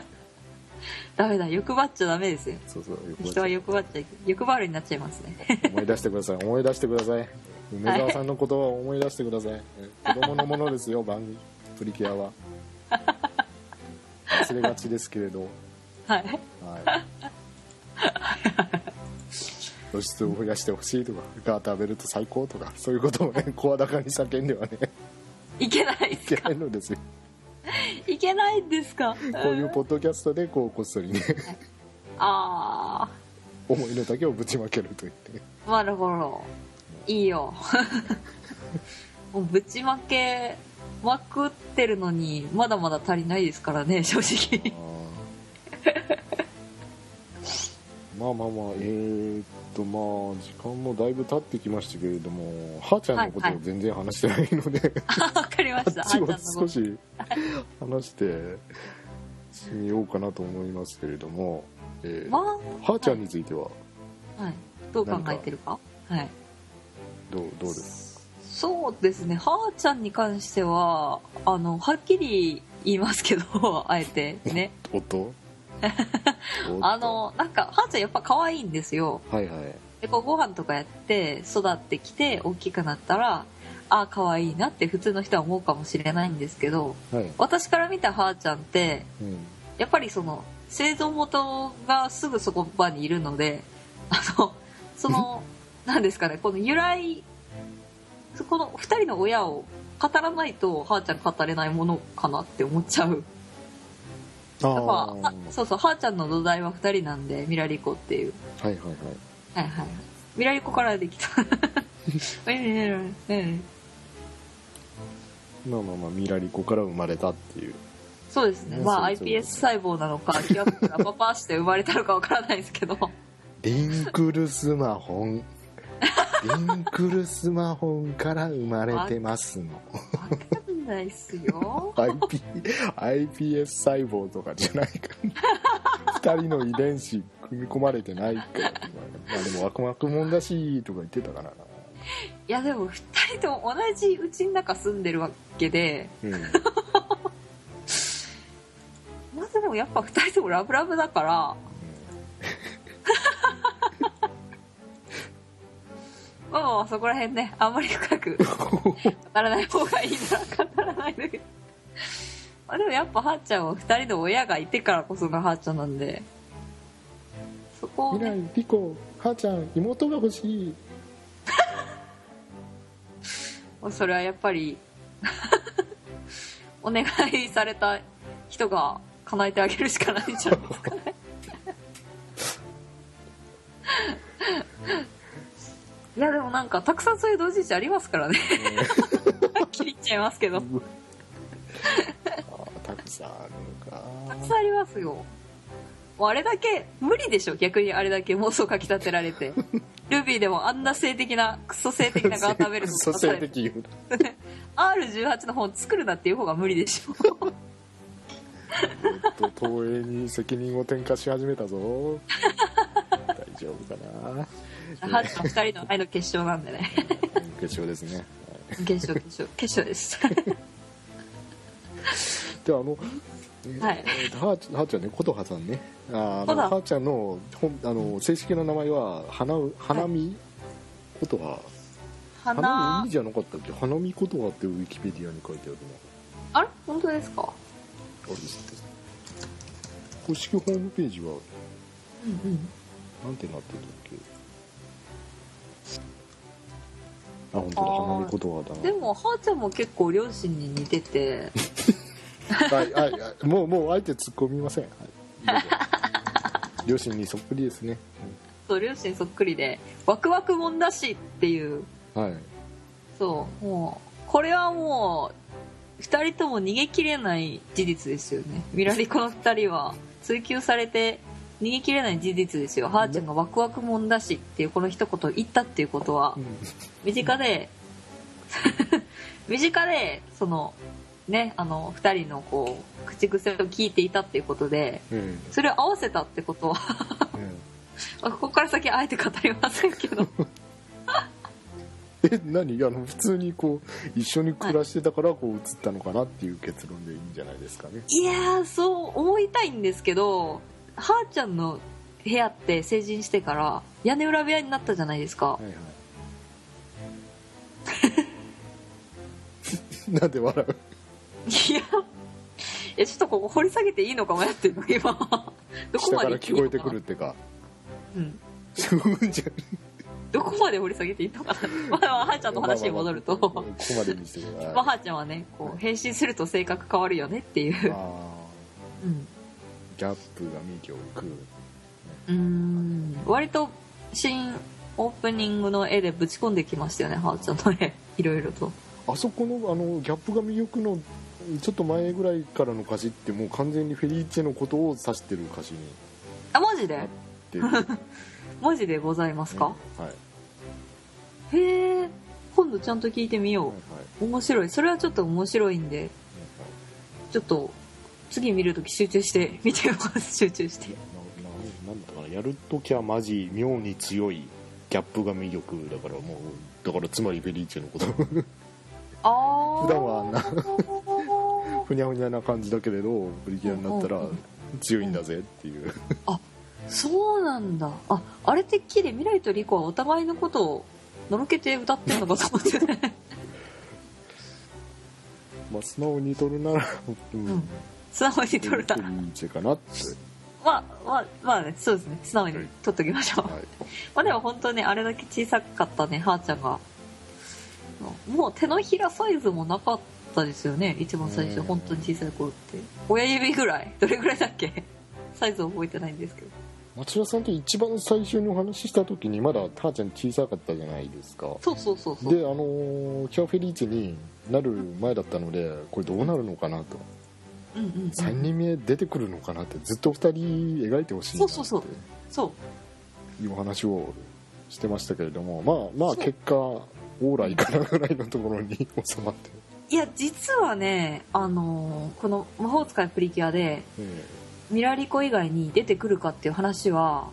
[SPEAKER 3] ダメだ欲張っちゃダメですよ。
[SPEAKER 2] そうそう
[SPEAKER 3] 人は欲張っちゃ欲張るになっちゃいますね。
[SPEAKER 2] 思い出してください思い出してください梅沢さんの言葉を思い出してください、子供のものですよ番組プリキュアは。忘れがちですけれど。
[SPEAKER 3] はい。
[SPEAKER 2] はい。露出を増やしてほしいとかガーターベルト最高とかそういうことをね 声高に叫んではね。
[SPEAKER 3] いけないで
[SPEAKER 2] いけないのですよ。
[SPEAKER 3] いけないんですか？
[SPEAKER 2] こういうポッドキャストでこうこっそりね
[SPEAKER 3] あ
[SPEAKER 2] 思いの丈をぶちまけると言って。
[SPEAKER 3] なるほどいいよ。もうぶちまけまくってるのにまだまだ足りないですからね正直。
[SPEAKER 2] まあまあまあえー、っとまあ時間もだいぶ経ってきましたけれどもはーちゃんのことを全然話してないので、
[SPEAKER 3] わかりました。
[SPEAKER 2] あっちを
[SPEAKER 3] あんた。の
[SPEAKER 2] 少し話してみようかなと思いますけれども、えー
[SPEAKER 3] ま
[SPEAKER 2] はーちゃんについては？
[SPEAKER 3] あ、はい、どう考えてるか？はい
[SPEAKER 2] どうどうです
[SPEAKER 3] そうですね。はーちゃんに関してはあのはっきり言いますけど あえて。ね。
[SPEAKER 2] か音？
[SPEAKER 3] あのなんかはーちゃんやっぱ可愛いんですよ。
[SPEAKER 2] はいはい。
[SPEAKER 3] でこうご飯とかやって育ってきて大きくなったらああ可愛いなって普通の人は思うかもしれないんですけど
[SPEAKER 2] はい、
[SPEAKER 3] 私から見たはーちゃんって
[SPEAKER 2] うん、
[SPEAKER 3] やっぱりその製造元がすぐそこ場にいるのであのその 何ですかねこの由来この2人の親を語らないとはーちゃん語れないものかなって思っちゃう。
[SPEAKER 2] あ
[SPEAKER 3] やっぱ
[SPEAKER 2] あ
[SPEAKER 3] はそうそうはーちゃんの土台は2人なんでミラリコっていう。
[SPEAKER 2] はいはいはい。
[SPEAKER 3] はいはいはい。ミラリコからできた。うんうん
[SPEAKER 2] まあまあまあミラリコから生まれたっていう。
[SPEAKER 3] そうですね。
[SPEAKER 2] ね
[SPEAKER 3] まあ iPS 細胞なのかキワップがパパして生まれたのかわからないですけど。
[SPEAKER 2] リンクルスマホンリンクルスマホンから生まれてますの。
[SPEAKER 3] わかんないっすよ。
[SPEAKER 2] IP iPS 細胞とかじゃないか。ら2人の遺伝子組み込まれてないか。らまあでもワクワクもんだしとか言ってたからな。い
[SPEAKER 3] やでも2人とも同じ家の中住んでるわけで。
[SPEAKER 2] うん。
[SPEAKER 3] まあでもやっぱ2人ともラブラブだからまあまあそこら辺ね。あんまり深く。語らない方がいいな。語らないでまあでもやっぱはーちゃんは2人の親がいてからこそがはーちゃんなんで。そこを
[SPEAKER 2] 未
[SPEAKER 3] ね
[SPEAKER 2] 来リコはーちゃん妹が欲しい。
[SPEAKER 3] それはやっぱり お願いされた人が叶えてあげるしかないんじゃないですかねいやでもなんかたくさんそういう同人誌ありますからね。はっきり言っちゃいますけど。
[SPEAKER 2] たくさんあるのか。
[SPEAKER 3] たくさんありますよ。もうあれだけ無理でしょ。逆にあれだけ妄想かき立てられて。ルビーでもあんな性的なクソ性的なガーターベルト
[SPEAKER 2] 蘇生的言う。
[SPEAKER 3] R18 の本作るなっていう方が無理でしょ。
[SPEAKER 2] と東映に責任を転嫁し始めたぞ。大丈夫かな
[SPEAKER 3] ハッチの2人の愛の結晶なんでね。
[SPEAKER 2] 決勝ですね。
[SPEAKER 3] 結晶結晶結晶です。
[SPEAKER 2] ではあの、え
[SPEAKER 3] はい。
[SPEAKER 2] えーはーちゃんね琴葉さんね。あのはーちゃんの本あの正式な名前は花う花見？琴葉。花。
[SPEAKER 3] 花
[SPEAKER 2] 見じゃなかったっけ？花見琴葉ってウィキペディアに書いてある
[SPEAKER 3] あれ？本当ですか？
[SPEAKER 2] なあれ公式ホームページは
[SPEAKER 3] うんうん。
[SPEAKER 2] なんてなってるんだっけ？あ本当だ。花見琴葉だな。
[SPEAKER 3] でもはーちゃんも結構両親に似てて。
[SPEAKER 2] はいはいはい。もうもうあえて突っ込みません、はい、両親にそっくりですね、
[SPEAKER 3] そう両親そっくりでワクワクもんだしっていう。
[SPEAKER 2] うんはい。
[SPEAKER 3] そうもうこれはもう2人とも逃げきれない事実ですよね。ミラリコの2人は追求されて逃げ切れない事実ですよ。はーちゃんがワクワクもんだしっていうこの一言を言ったっていうことは
[SPEAKER 2] うん。
[SPEAKER 3] 身近で身近でそのねあの2人のこう口癖を聞いていたっていうことで
[SPEAKER 2] うん。
[SPEAKER 3] それを合わせたってことは
[SPEAKER 2] うん。
[SPEAKER 3] まあここから先あえて語りませんけど。
[SPEAKER 2] え何？あの普通にこう一緒に暮らしてたからこう移ったのかなっていう結論でいいんじゃないですかね。
[SPEAKER 3] いやーそう思いたいんですけどはーちゃんの部屋って成人してから屋根裏部屋になったじゃないですか。
[SPEAKER 2] はいはい。なんで笑う？
[SPEAKER 3] いやちょっとここ掘り下げていいのか迷ってるの今。どこまで
[SPEAKER 2] 聞こえてくるってか。
[SPEAKER 3] うん。
[SPEAKER 2] じゃ
[SPEAKER 3] どこまで掘り下げていいのかな。まあまあはーちゃんの話に戻ると、
[SPEAKER 2] ここまでにしてください。
[SPEAKER 3] まあ、はーちゃんはねこう変身すると性格変わるよねっていう。
[SPEAKER 2] あ
[SPEAKER 3] うん。
[SPEAKER 2] ーギャップが見を食う
[SPEAKER 3] ん。割と新オープニングの絵でぶち込んできましたよねはーちゃんの絵。いろいろと。
[SPEAKER 2] あそこのあのギャップが魅力のちょっと前ぐらいからの歌詞ってもう完全にフェリーチェのことを指してる歌詞に。
[SPEAKER 3] あマジで？マジでございますか、
[SPEAKER 2] はい。
[SPEAKER 3] へえ今度ちゃんと聞いてみよう、
[SPEAKER 2] はいはい。
[SPEAKER 3] 面白い。それはちょっと面白いんで。ちょっと次見るとき集中して見てます。集中して。
[SPEAKER 2] なななんだかなやるときはマジ妙に強いギャップが魅力だからもうだからつまりフェリーチェのこと。
[SPEAKER 3] ああ
[SPEAKER 2] 普段はあんなふにゃふにゃな感じだけれどプリキュアになったら強いんだぜっていう。
[SPEAKER 3] そうなんだ。ああれてっきり未来とリコはお互いのことをのろけて歌ってんのかと思って。ね
[SPEAKER 2] まあ素直に取るならうん、
[SPEAKER 3] うん素直に取るな。
[SPEAKER 2] フェリーチェかなって。
[SPEAKER 3] まあまあまあねそうですね。素直に取っときましょう、
[SPEAKER 2] はい
[SPEAKER 3] まあでも本当ねあれだけ小さかったねはーちゃんが。もう手のひらサイズもなかったですよね一番最初
[SPEAKER 2] うん。
[SPEAKER 3] 本当に小さい頃って。親指ぐらい。どれぐらいだっけ？サイズ覚えてないんですけど。
[SPEAKER 2] 町田さんと一番最初にお話しした時にまだターちゃん小さかったじゃないですか。
[SPEAKER 3] そうそうそうそう。
[SPEAKER 2] であのーキュアフェリーチェになる前だったのでこれどうなるのかなと、
[SPEAKER 3] うんうん、うん、
[SPEAKER 2] 3人目出てくるのかなってずっと2人描いてほしいなって
[SPEAKER 3] そうそうそう。そう。
[SPEAKER 2] いうお話をしてましたけれどもまあまあ結果オーライかなぐらいのところに収まって、
[SPEAKER 3] いや実はねあのーこの魔法使いプリキュアで
[SPEAKER 2] え
[SPEAKER 3] ミラリコ以外に出てくるかっていう話は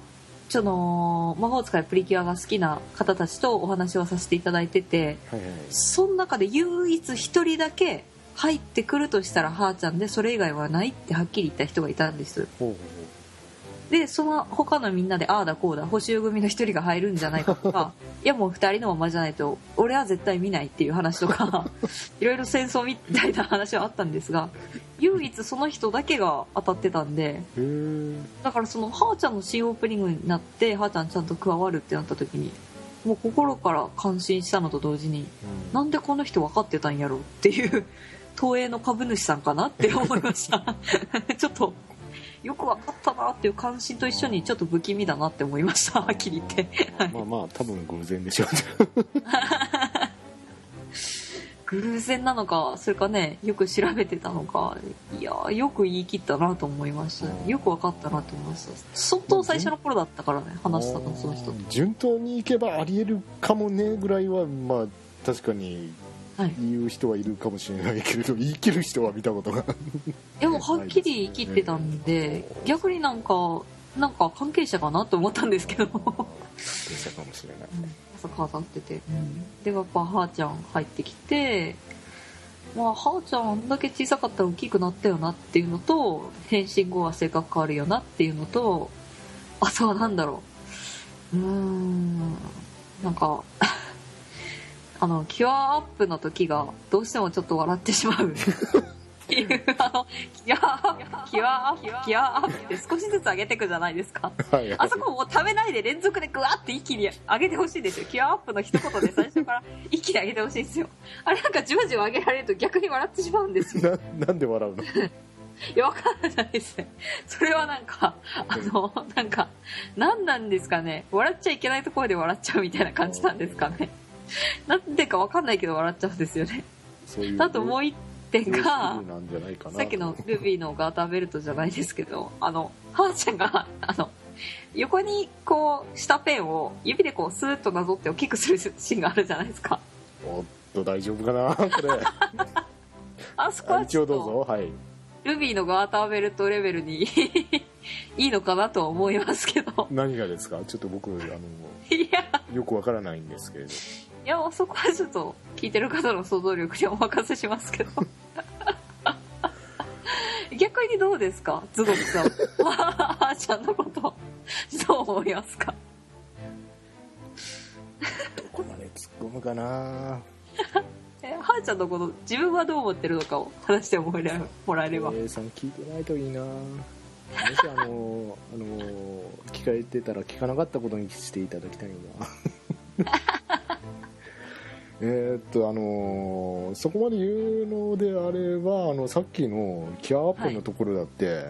[SPEAKER 3] その魔法使いプリキュアが好きな方たちとお話をさせていただいてて
[SPEAKER 2] えはいはい。
[SPEAKER 3] その中で唯一一人だけ入ってくるとしたらはーちゃんでそれ以外はないってはっきり言った人がいたんです。でその他のみんなでああだこうだ補修組の一人が入るんじゃないかとか いやもう二人のままじゃないと俺は絶対見ないっていう話とか いろいろ戦争みたいな話はあったんですが唯一その人だけが当たってたんでだからそのはーちゃんの新オープニングになってはーちゃんちゃんと加わるってなった時にもう心から感心したのと同時になんでこの人分かってたんやろうっていう東映の株主さんかなって思いました。ちょっとよく分かったなっていう関心と一緒にちょっと不気味だなって思いました。はっきり言って。
[SPEAKER 2] まあまあ多分偶然でしょう。
[SPEAKER 3] 偶然なのかそれかねよく調べてたのかいやーよく言い切ったなと思いましたよく分かったなと思いました。相当最初の頃だったからね話したのその人と。
[SPEAKER 2] 順当にいけばありえるかもねぐらいはまあ確かに
[SPEAKER 3] はい
[SPEAKER 2] 言う人はいるかもしれないけれど言い切る人は見たことが。
[SPEAKER 3] でもはっきり言い切ってたんで逆になんかなんか関係者かなと思ったんですけど。
[SPEAKER 2] でしたかもしれない。
[SPEAKER 3] 朝飾ってて、でやっぱはーちゃん入ってきてまあはーちゃんあんだけ小さかったら大きくなったよなっていうのと変身後は性格変わるよなっていうのとあとはなんだろう。うーん。なんかあのキュアアップの時がどうしてもちょっと笑ってしまう っていうあのキュアキュアアップキュアアップって少しずつ上げていくじゃないですか
[SPEAKER 2] はい
[SPEAKER 3] あそこもう溜めないで連続でグワって一気に上げてほしいですよ。キュアアップの一言で最初から一気に上げてほしいですよ。あれなんかじわじわ上げられると逆に笑ってしまうんですよ。
[SPEAKER 2] ななんで笑うの？
[SPEAKER 3] いや、わかんないですね。それはなんか、あの、なんか、何なんですかね。笑っちゃいけないところで笑っちゃうみたいな感じなんですかね。なんでかわかんないけど笑っちゃうんですよね。
[SPEAKER 2] そういう
[SPEAKER 3] あともう一点がさっきのルビーのガーターベルトじゃないですけどあのハーちゃんが あの横にこうしたペンを指でこうスーッとなぞって大きくするシーンがあるじゃないですか。
[SPEAKER 2] おっと大丈夫かなこれ。
[SPEAKER 3] あそこは
[SPEAKER 2] 一応どう
[SPEAKER 3] ちょっと
[SPEAKER 2] ぞはい。
[SPEAKER 3] ルビーのガーターベルトレベルに いいのかなとは思いますけど。
[SPEAKER 2] 何がですか？ちょっと僕あの
[SPEAKER 3] いや。
[SPEAKER 2] よくわからないんですけれど
[SPEAKER 3] いやそこはちょっと聞いてる方の想像力にお任せしますけど。逆にどうですか？ズゴクさん。はーちゃんのこと。どう思いますか？
[SPEAKER 2] どこまで突っ込むかな。
[SPEAKER 3] えはーちゃんのこと自分はどう思ってるのかを話してもらえもらえれば
[SPEAKER 2] さん聞いてないといいな。もしあのあの聞かれてたら聞かなかったことにしていただきたいなえーっとあのそこまで言うのであればあのさっきのキャーアップのところだって、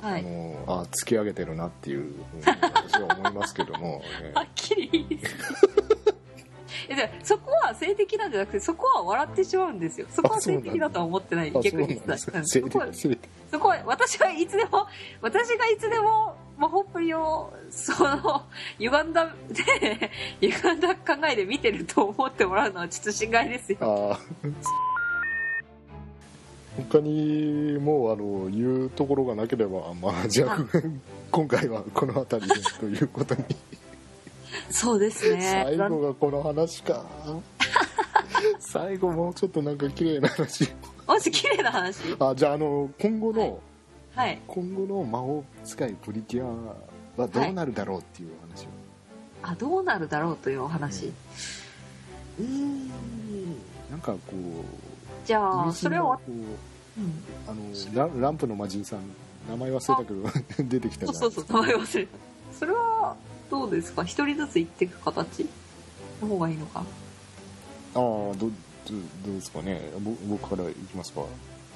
[SPEAKER 2] あ
[SPEAKER 3] はい。
[SPEAKER 2] のあ突き上げてるなっていう私は思いますけども、え
[SPEAKER 3] はっきりそこは性的なんじゃなくてそこは笑ってしまうんですよ。そこは性的だとは思ってない。
[SPEAKER 2] あ
[SPEAKER 3] 逆に
[SPEAKER 2] そうなんです
[SPEAKER 3] うん。
[SPEAKER 2] 性
[SPEAKER 3] そこは私はいつでも私がいつでも魔法っぷりをその歪んだで 歪んだ考えで見てると思ってもらうのはちょっと心外ですよ。
[SPEAKER 2] 他にもうあの言うところがなければまあじゃあ今回はこの辺りでということに
[SPEAKER 3] そうですね。
[SPEAKER 2] 最後がこの話か。最後もうちょっとなんか綺麗な話。
[SPEAKER 3] もし綺麗な話
[SPEAKER 2] あじゃああの今後の、
[SPEAKER 3] はい。
[SPEAKER 2] 今後の魔法使いプリキュアはどうなるだろうっていう話を、
[SPEAKER 3] あどうなるだろうというお話。うーん
[SPEAKER 2] なんかこう
[SPEAKER 3] じゃあそれを
[SPEAKER 2] こ、う
[SPEAKER 3] うん、
[SPEAKER 2] あのラランプの魔人さん名前忘れたけど 出てきたじゃないですか
[SPEAKER 3] そうそうそう名前忘れた。それはどうですか？一人ずつ行っていく形？の方がいいのか？
[SPEAKER 2] ああどどどうですかね？ぼ僕からいきますか？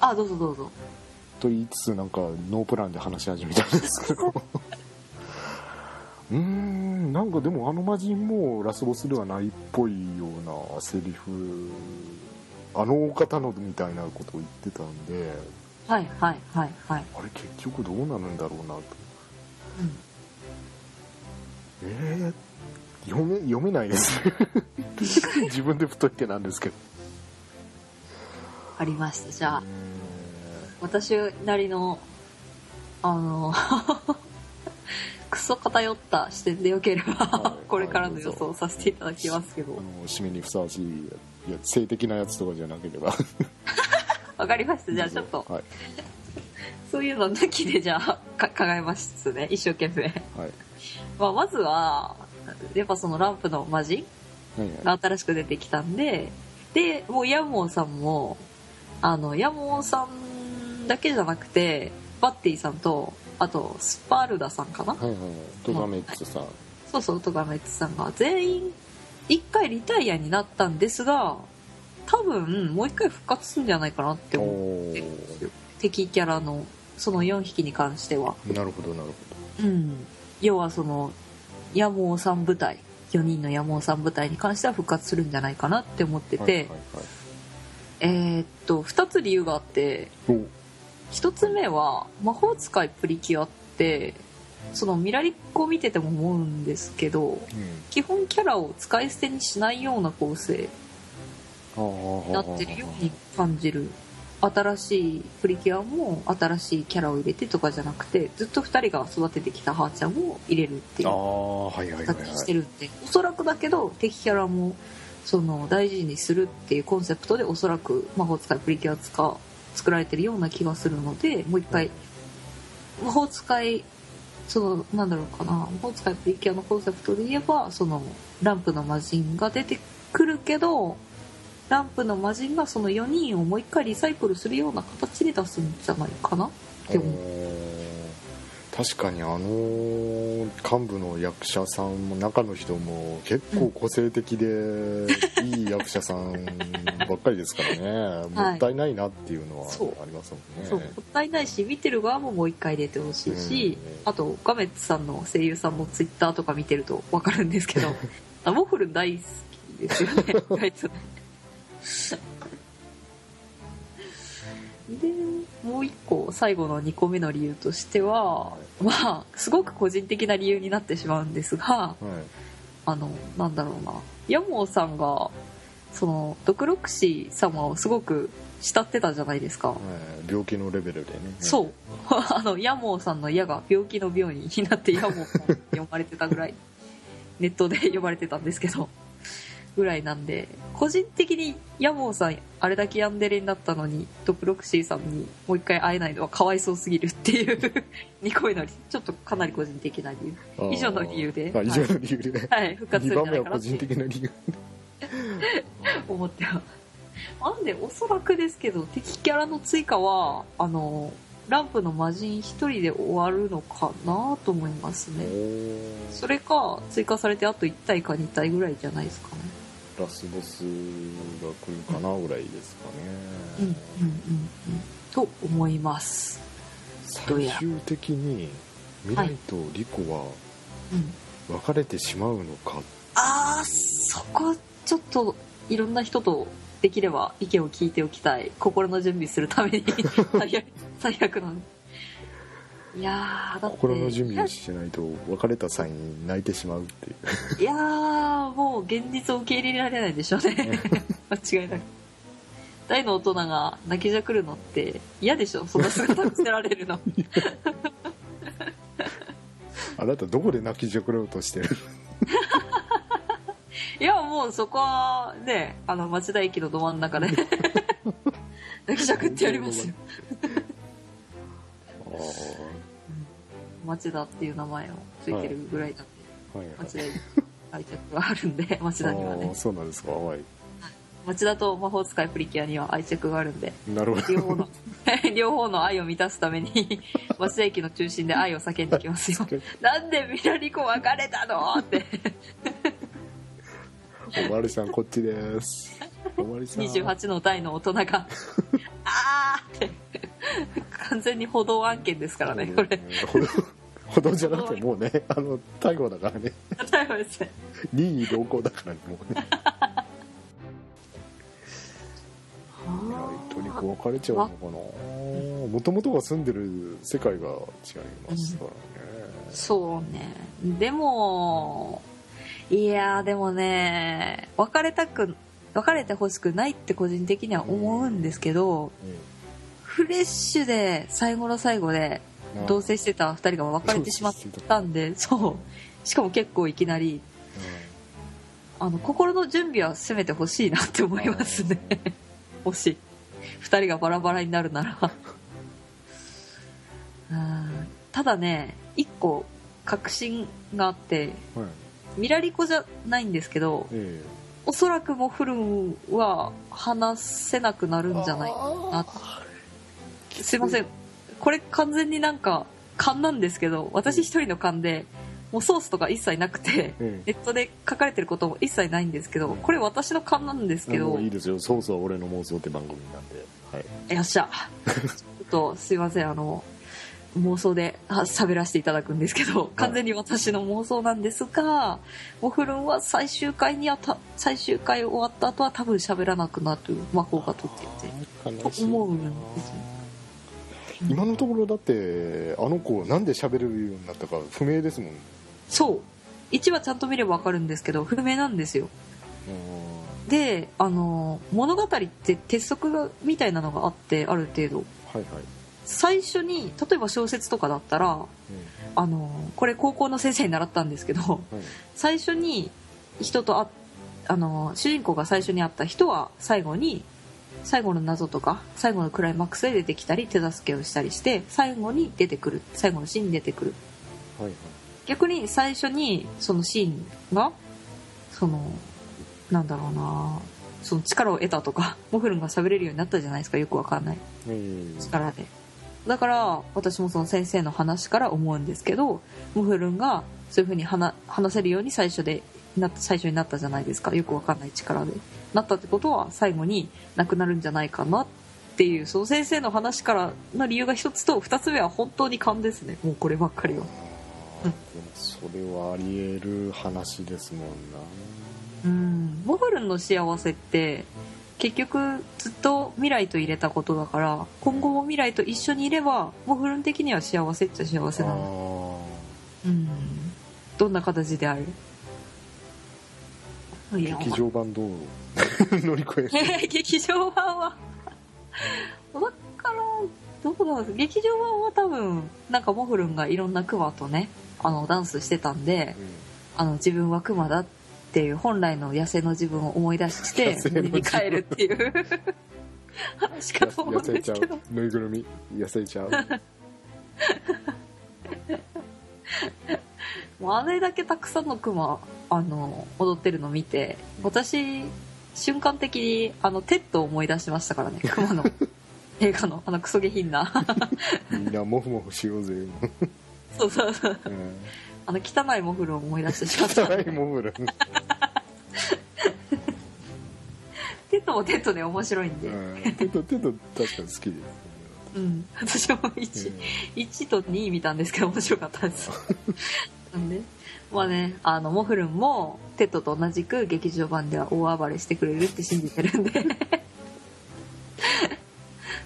[SPEAKER 3] あどうぞどうぞ。
[SPEAKER 2] と言いつつなんかノープランで話し始めたんですけど。うーんなんかでもあの魔人もラスボスではないっぽいようなセリフあのお方のみたいなことを言ってたんで。
[SPEAKER 3] はいはいはいはい、
[SPEAKER 2] あれ結局どうなるんだろうなと。
[SPEAKER 3] うん、
[SPEAKER 2] えー、読め読めないです。ね 自分で太いてなんですけど。
[SPEAKER 3] ありました。じゃあ
[SPEAKER 2] え
[SPEAKER 3] 私なりのあの クソ偏った視点でよければ、
[SPEAKER 2] はい
[SPEAKER 3] これからの予想をさせていただきますけど。
[SPEAKER 2] ーあの締めにふさわしいいや性的なやつとかじゃなければ。
[SPEAKER 3] わかりました。じゃあちょっと
[SPEAKER 2] はい。
[SPEAKER 3] そういうの抜きでじゃあか考えますね。一生懸命、
[SPEAKER 2] はい
[SPEAKER 3] まあ、まずはやっぱそのランプの魔人
[SPEAKER 2] はいはい。
[SPEAKER 3] が新しく出てきたんででもうヤモンさんもあのヤモンさんだけじゃなくてバッティさんとあとスパルダさんかな
[SPEAKER 2] はいはいトガメッツさん。
[SPEAKER 3] そうそうトガメッツさんが全員一回リタイアになったんですが多分もう一回復活するんじゃないかなって
[SPEAKER 2] お
[SPEAKER 3] 思う。
[SPEAKER 2] ー。
[SPEAKER 3] 敵キャラのその4匹に関しては。
[SPEAKER 2] なるほどなる
[SPEAKER 3] うん要はそのヤモンさん部隊4人のヤモンさん部隊に関しては復活するんじゃないかなって思ってて、
[SPEAKER 2] はいはいはい。
[SPEAKER 3] えーっと2つ理由があって
[SPEAKER 2] お。
[SPEAKER 3] 1つ目は魔法使いプリキュアってそのミラリッコを見てても思うんですけど
[SPEAKER 2] うん。
[SPEAKER 3] 基本キャラを使い捨てにしないような構成になってるように感じる新しいプリキュアも新しいキャラを入れてとかじゃなくてずっと2人が育ててきたハーちゃんを入れるっていう
[SPEAKER 2] ああはいはいはい
[SPEAKER 3] 形にして
[SPEAKER 2] はい
[SPEAKER 3] るっておそらくだけど敵キャラもその大事にするっていうコンセプトでおそらく魔法使いプリキュア使う作られてるような気がするのでもう一回魔法使いそのなんだろうかな。魔法使いプリキュアのコンセプトで言えばそのランプの魔人が出てくるけどランプの魔人がその4人をもう一回リサイクルするような形で出すんじゃないかな？って思う
[SPEAKER 2] 確かにあの幹部の役者さんも中の人も結構個性的で、いい役者さんばっかりですからね、もったいないなっていうのはありますもんね。
[SPEAKER 3] もったいないし見てる側ももう一回出てほしいし、
[SPEAKER 2] うん。
[SPEAKER 3] あとガメッツさんの声優さんのツイッターとか見てると分かるんですけどあモフル大好きですよねでもう一個最後の2個目の理由としてはまあすごく個人的な理由になってしまうんですが
[SPEAKER 2] はい。
[SPEAKER 3] あのなんだろうな。ヤモーさんがそのドクロクシー様をすごく慕ってたじゃないですか、
[SPEAKER 2] はい。病気のレベルでね。
[SPEAKER 3] そう。あのヤモーさんの矢が病気の病になってヤモーさんって呼ばれてたぐらいネットで呼ばれてたんですけどぐらいなんで個人的にヤモーさんあれだけヤンデレになったのにドクロクシーさんにもう一回会えないのはかわいそうすぎるっていう 2個ちょっとかなり個人的な理由。以上の理由で。
[SPEAKER 2] あ以上の理由で、
[SPEAKER 3] はい復活す
[SPEAKER 2] 2
[SPEAKER 3] るんじゃないかなって。
[SPEAKER 2] 的な理由。
[SPEAKER 3] 思ってます。なんでおそらくですけど敵キャラの追加はあのランプの魔人一人で終わるのかなと思いますね。それか追加されてあと1体か2体ぐらいじゃないですかね
[SPEAKER 2] ラスボスが来るかなぐらいですか
[SPEAKER 3] うんうん
[SPEAKER 2] ね、
[SPEAKER 3] うんうん。と思います。
[SPEAKER 2] 最終的に未来とリコは
[SPEAKER 3] うん。
[SPEAKER 2] 別れてしまうのか、
[SPEAKER 3] あーそこちょっといろんな人とできれば意見を聞いておきたい。心の準備するために。最悪なんでいや
[SPEAKER 2] 心の準備をしないと別れた際に泣いてしまうっていう。
[SPEAKER 3] いやーもう現実を受け入れられないでしょうね。間違いなく。大の大人が泣きじゃくるのって嫌でしょ？そんな姿見せられるの。
[SPEAKER 2] あなたどこで泣きじゃくろうとしてる
[SPEAKER 3] いやもうそこはねあの町田駅のど真ん中で泣きじゃくってやりますよ。
[SPEAKER 2] あ
[SPEAKER 3] 町田っていう名前をついてるぐらいなんで、
[SPEAKER 2] あはい。はい。
[SPEAKER 3] 町田に愛着があるんで町田にはね。
[SPEAKER 2] そうなんですか。はい。
[SPEAKER 3] 町田と魔法使いプリキュアには愛着があるんで
[SPEAKER 2] なるほど。
[SPEAKER 3] 両方の 両方の愛を満たすために 町田駅の中心で愛を叫んできますよ。なんで。ミラリコ別れたのって
[SPEAKER 2] おまりさんこっちです。おまりさん。
[SPEAKER 3] 28の代の大人が あーって完全に歩道案件ですからねこれ。
[SPEAKER 2] ほどほどじゃなくてもうねあの逮捕だからね。
[SPEAKER 3] 例えばですね。
[SPEAKER 2] 任意同行だからねもうね。とにかく別れちゃうのかな。もともとが住んでる世界が違いますからね、
[SPEAKER 3] そうね。でもいやーでもね別れたく別れてほしくないって個人的には思うんですけどフレッシュで最後の最後で
[SPEAKER 2] うん。
[SPEAKER 3] 同棲してた2人が別れてしまったんでそう。しかも結構いきなり。あの心の準備はせめてほしいなって思いますね。もし2人がバラバラになるなら。うんただね1個確信があって
[SPEAKER 2] うんはい
[SPEAKER 3] ミラリコじゃないんですけど
[SPEAKER 2] え
[SPEAKER 3] おそらくモフルンは話せなくなるんじゃないかなすいません。これ完全になんか勘なんですけど私一人の勘でもうソースとか一切なくて
[SPEAKER 2] え
[SPEAKER 3] ネットで書かれてることも一切ないんですけどこれ私の勘なんですけど
[SPEAKER 2] いいですよ。ソースは俺の妄想って番組なんで。はい。
[SPEAKER 3] よっしゃ。ちょっとすいません。あの妄想であ喋らせていただくんですけど完全に私の妄想なんですが、モフルンは最終回にはた最終回終わった後は多分喋らなくなる魔法が解っていてと思うんですよ
[SPEAKER 2] 今のところだってあの子なんで喋れるようになったか不明ですもん
[SPEAKER 3] そう。1話ちゃんと見れば分かるんですけど不明なんですよ。であの物語って鉄則がみたいなのがあってある程度。
[SPEAKER 2] はいはい、
[SPEAKER 3] 最初に例えば小説とかだったらあのこれ高校の先生に習ったんですけど
[SPEAKER 2] うん。はい
[SPEAKER 3] 最初に人とああの主人公が最初に会った人は最後に最後の謎とか最後のクライマックスで出てきたり手助けをしたりして最後に出てくる最後のシーンに出てくる。
[SPEAKER 2] はいはい。
[SPEAKER 3] 逆に最初にそのシーンがそのなんだろうなその力を得たとかモフルンが喋れるようになったじゃないですかよくわかんない。
[SPEAKER 2] ええ
[SPEAKER 3] 力でだから私もその先生の話から思うんですけどモフルンがそういう風に話話せるように最初でな最初になったじゃないですか。よくわかんない力で。なったってことは最後になくなるんじゃないかなっていうその先生の話からの理由が一つと二つ目は本当に勘ですね。もうこればっかりは。
[SPEAKER 2] あーでもそれはあり得る話ですもんな。
[SPEAKER 3] うん。モフルンの幸せって結局ずっと未来と入れたことだから今後も未来と一緒にいればモフルン的には幸せっちゃ幸せなの。うん。どんな形である？
[SPEAKER 2] 劇場版どう？乗り越える？
[SPEAKER 3] 劇場版は。わからん。どこなんです劇場版は多分なんかモフルンがいろんなクマとねあのダンスしてたんであの自分はクマだっていう本来の野生の自分を思い出して森に帰るっていう話かと思うんですけど。
[SPEAKER 2] ぬいぐるみ痩せちゃう。
[SPEAKER 3] もうあれだけたくさんのクマあの踊ってるの見て私瞬間的にあのテッドを思い出しましたからね クマの映画のあのクソ下品な。
[SPEAKER 2] みんなモフモフしようぜ
[SPEAKER 3] そうそうそう。
[SPEAKER 2] うん
[SPEAKER 3] あの汚いモフルを思い出してしまった。
[SPEAKER 2] 汚いモフル
[SPEAKER 3] テッドもテッドで面白いんで、
[SPEAKER 2] うん。テッドテッド確かに好きです。
[SPEAKER 3] うん、私も 1, 1と2見たんですけど面白かったです。なんで。まあねあのモフルンもテッドと同じく劇場版では大暴れしてくれるって信じてるんで。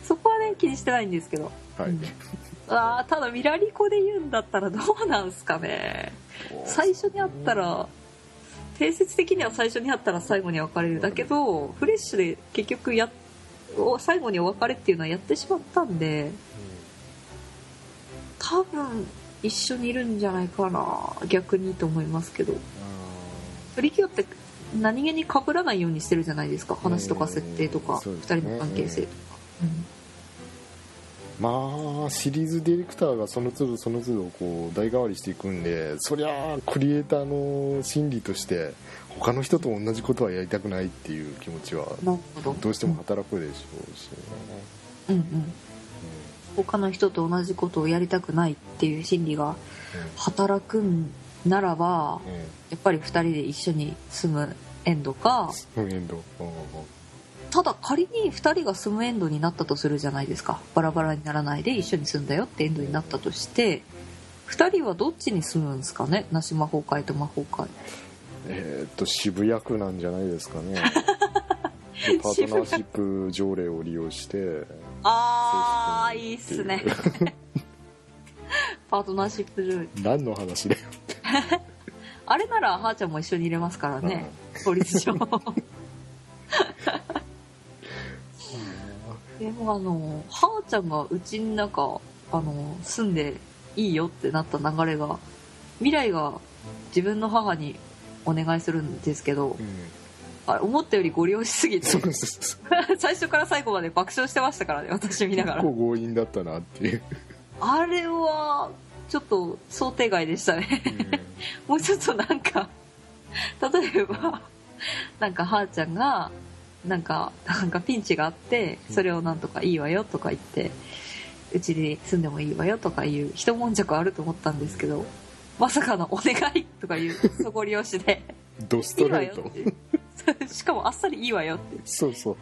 [SPEAKER 3] そこはね気にしてないんですけど。
[SPEAKER 2] はい。
[SPEAKER 3] うんあーただミラリコで言うんだったらどうなんすかね。最初に会ったら定説的には最初に会ったら最後に別れるだけどフレッシュで結局やお最後にお別れっていうのはやってしまったんで多分一緒にいるんじゃないかな逆にと思いますけど。プリキュアって何気に被らないようにしてるじゃないですか。話とか設定とか2
[SPEAKER 2] そうですね。
[SPEAKER 3] 人の関係性とか、
[SPEAKER 2] まあシリーズディレクターがその都度その都度こう代替わりしていくんでそりゃあクリエイターの心理として他の人と同じことはやりたくないっていう気持ちは
[SPEAKER 3] うんなるほど。
[SPEAKER 2] どうしても働くでしょうしね、
[SPEAKER 3] うんうん。他の人と同じことをやりたくないっていう心理が働くんならば
[SPEAKER 2] うん。うん
[SPEAKER 3] やっぱり2人で一緒に住むエンドか
[SPEAKER 2] うんエンド。うんうん
[SPEAKER 3] ただ仮に2人が住むエンドになったとするじゃないですか。バラバラにならないで一緒に住んだよってエンドになったとして2人はどっちに住むんですかね？梨魔法会と魔法会
[SPEAKER 2] えーっと渋谷区なんじゃないですかね。でパートナーシップ条例を利用して
[SPEAKER 3] あー
[SPEAKER 2] そう。
[SPEAKER 3] いいっすね。パートナーシップ上
[SPEAKER 2] 何の話だよ
[SPEAKER 3] あれならはーちゃんも一緒に入れますからね。法律上でもあのはーちゃんがうちの中あの住んでいいよってなった流れが未来が自分の母にお願いするんですけど
[SPEAKER 2] うん。
[SPEAKER 3] あれ思ったよりご利用しすぎて
[SPEAKER 2] そうそうそう
[SPEAKER 3] 最初から最後まで爆笑してましたからね私見ながら。
[SPEAKER 2] 結構強引だったなっていう、
[SPEAKER 3] あれはちょっと想定外でしたね。もうちょっとなんか例えばなんかはーちゃんがなんかなんかピンチがあってそれをなんとかいいわよとか言ってうちに住んでもいいわよとかいう一悶着あると思ったんですけどまさかのお願いとかいうそこ利用しで
[SPEAKER 2] ドス
[SPEAKER 3] いいわ
[SPEAKER 2] トレート
[SPEAKER 3] しかもあっさりいいわよって
[SPEAKER 2] そうそう。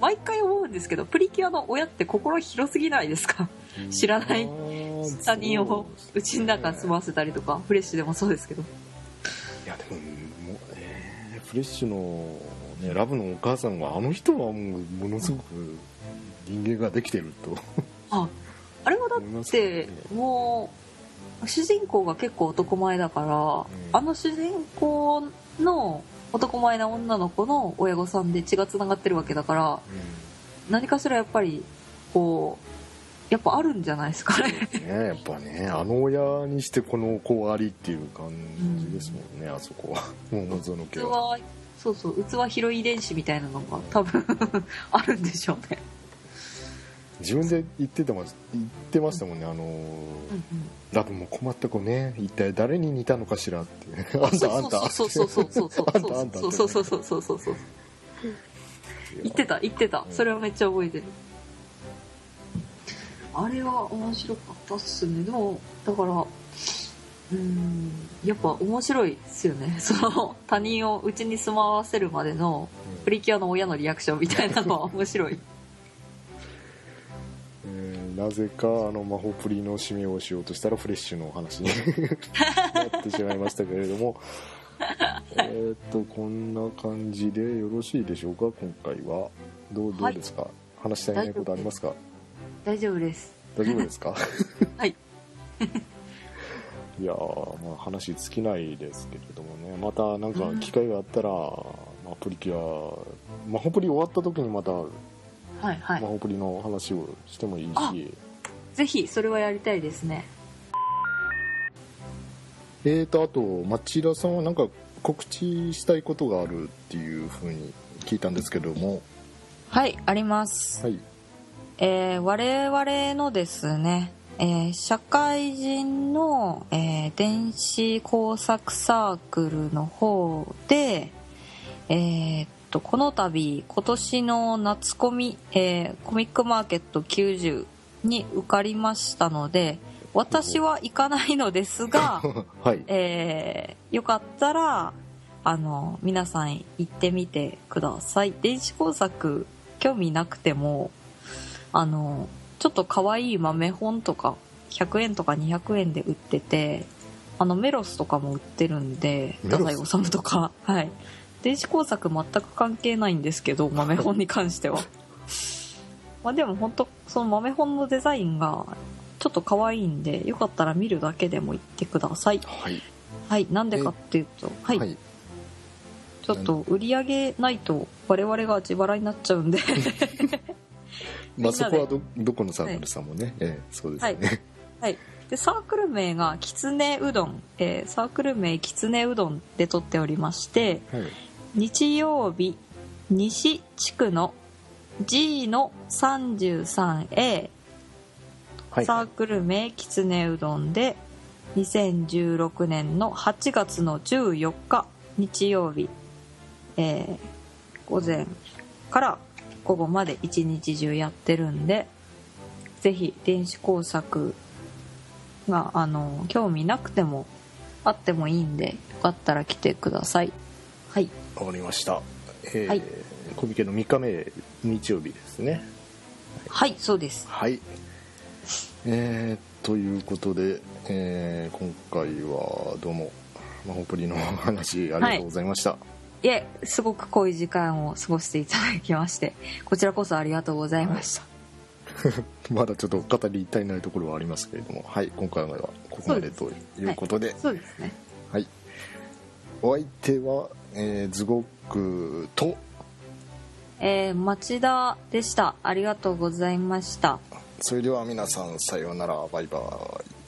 [SPEAKER 3] 毎回思うんですけどプリキュアの親って心広すぎないですか？知らない他人をうちの中住まわせたりとかフレッシュでもそうですけど。
[SPEAKER 2] いやでももう、えーフレッシュの、ね、ラブのお母さんはあの人はもうものすごく人間ができてると。
[SPEAKER 3] ああれはだってもう主人公が結構男前だから、あの主人公の男前な女の子の親御さんで血がつながってるわけだから何かしらやっぱりこうやっぱあるんじゃないですかね。
[SPEAKER 2] ね。やっぱねあの親にしてこの子ありっていう感じですもんね、あそこは。桃園
[SPEAKER 3] 器
[SPEAKER 2] 家は。
[SPEAKER 3] はそうそう器広い遺伝子みたいなのが多分 あるんでしょうね、
[SPEAKER 2] 自分で言っててま言ってましたもんねあの、
[SPEAKER 3] うんうん。
[SPEAKER 2] ラブも困った子ね一体誰に似たのかしらって あんたあんた。
[SPEAKER 3] そうそうそうそうそうそうそうそうそうそうそうそうそう言ってた言ってたそれはめっちゃ覚えてるあれは面白かったっすねでもだからうーん。やっぱ面白いっすよね。その他人をうちに住まわせるまでのプリキュアの親のリアクションみたいなのは面白い。
[SPEAKER 2] え ーなぜかあの魔法プリの締めをしようとしたらフレッシュの話に なってしまいましたけれども。えっとこんな感じでよろしいでしょうか今回は。どうどうですか、話したいことありますか？
[SPEAKER 3] 大丈夫です。
[SPEAKER 2] 大丈夫ですか？
[SPEAKER 3] はい
[SPEAKER 2] いやーまあ話尽きないですけれどもね。またなんか機会があったら、まあ、プリキュアマホプリ終わった時にまた
[SPEAKER 3] はいはい。
[SPEAKER 2] マホプリの話をしてもいい
[SPEAKER 3] あ
[SPEAKER 2] し
[SPEAKER 3] ぜひそれはやりたいですね。
[SPEAKER 2] えーとあと町田さんはなんか告知したいことがあるっていうふうに聞いたんですけども。
[SPEAKER 3] はいあります、
[SPEAKER 2] はい。
[SPEAKER 3] えー我々のですね、えー社会人の、えー電子工作サークルの方で、えーっとこの度今年の夏コミ、えーコミックマーケット90に受かりましたので私は行かないのですが
[SPEAKER 2] はい。
[SPEAKER 3] えーよかったらあの皆さん行ってみてください。電子工作興味なくてもあのちょっと可愛い豆本とか100円とか200円で売っててあのメロスとかも売ってるんで太宰治とか。はい。電子工作全く関係ないんですけど豆本に関しては。まあでも本当その豆本のデザインがちょっと可愛いんでよかったら見るだけでも行ってください。
[SPEAKER 2] はい。
[SPEAKER 3] はい、なんでかっていうと、はい、
[SPEAKER 2] はい。
[SPEAKER 3] ちょっと売り上げないと我々が自腹になっちゃうんで、
[SPEAKER 2] まあ、そこはどどこのサークルさんもね、ええそうですよね、
[SPEAKER 3] はい。で、サークル名がきつねうどん、えーサークル名きつねうどんで撮っておりまして、
[SPEAKER 2] はい。
[SPEAKER 3] 日曜日、西地区の G の 33A、
[SPEAKER 2] はい。
[SPEAKER 3] サークル名きつねうどんで2016年の8月の14日日曜日、えー午前から午後まで一日中やってるんでぜひ電子工作があの興味なくてもあってもいいんでよかったら来てください。はい。
[SPEAKER 2] わかりました。えー
[SPEAKER 3] はい。
[SPEAKER 2] コミケの3日目日曜日ですね。
[SPEAKER 3] はいそうです。
[SPEAKER 2] はい。えー、ということで、えー今回はどうもマホプリの話ありがとうございました、
[SPEAKER 3] いえすごく濃い時間を過ごしていただきましてこちらこそありがとうございました、
[SPEAKER 2] まだちょっと語り足りないところはありますけれどもはい。今回はここまでということで。
[SPEAKER 3] そうですね。
[SPEAKER 2] はい。お相手は、えーズゴックと。
[SPEAKER 3] えー町田でした。ありがとうございました。
[SPEAKER 2] それでは皆さんさようなら。バイバイ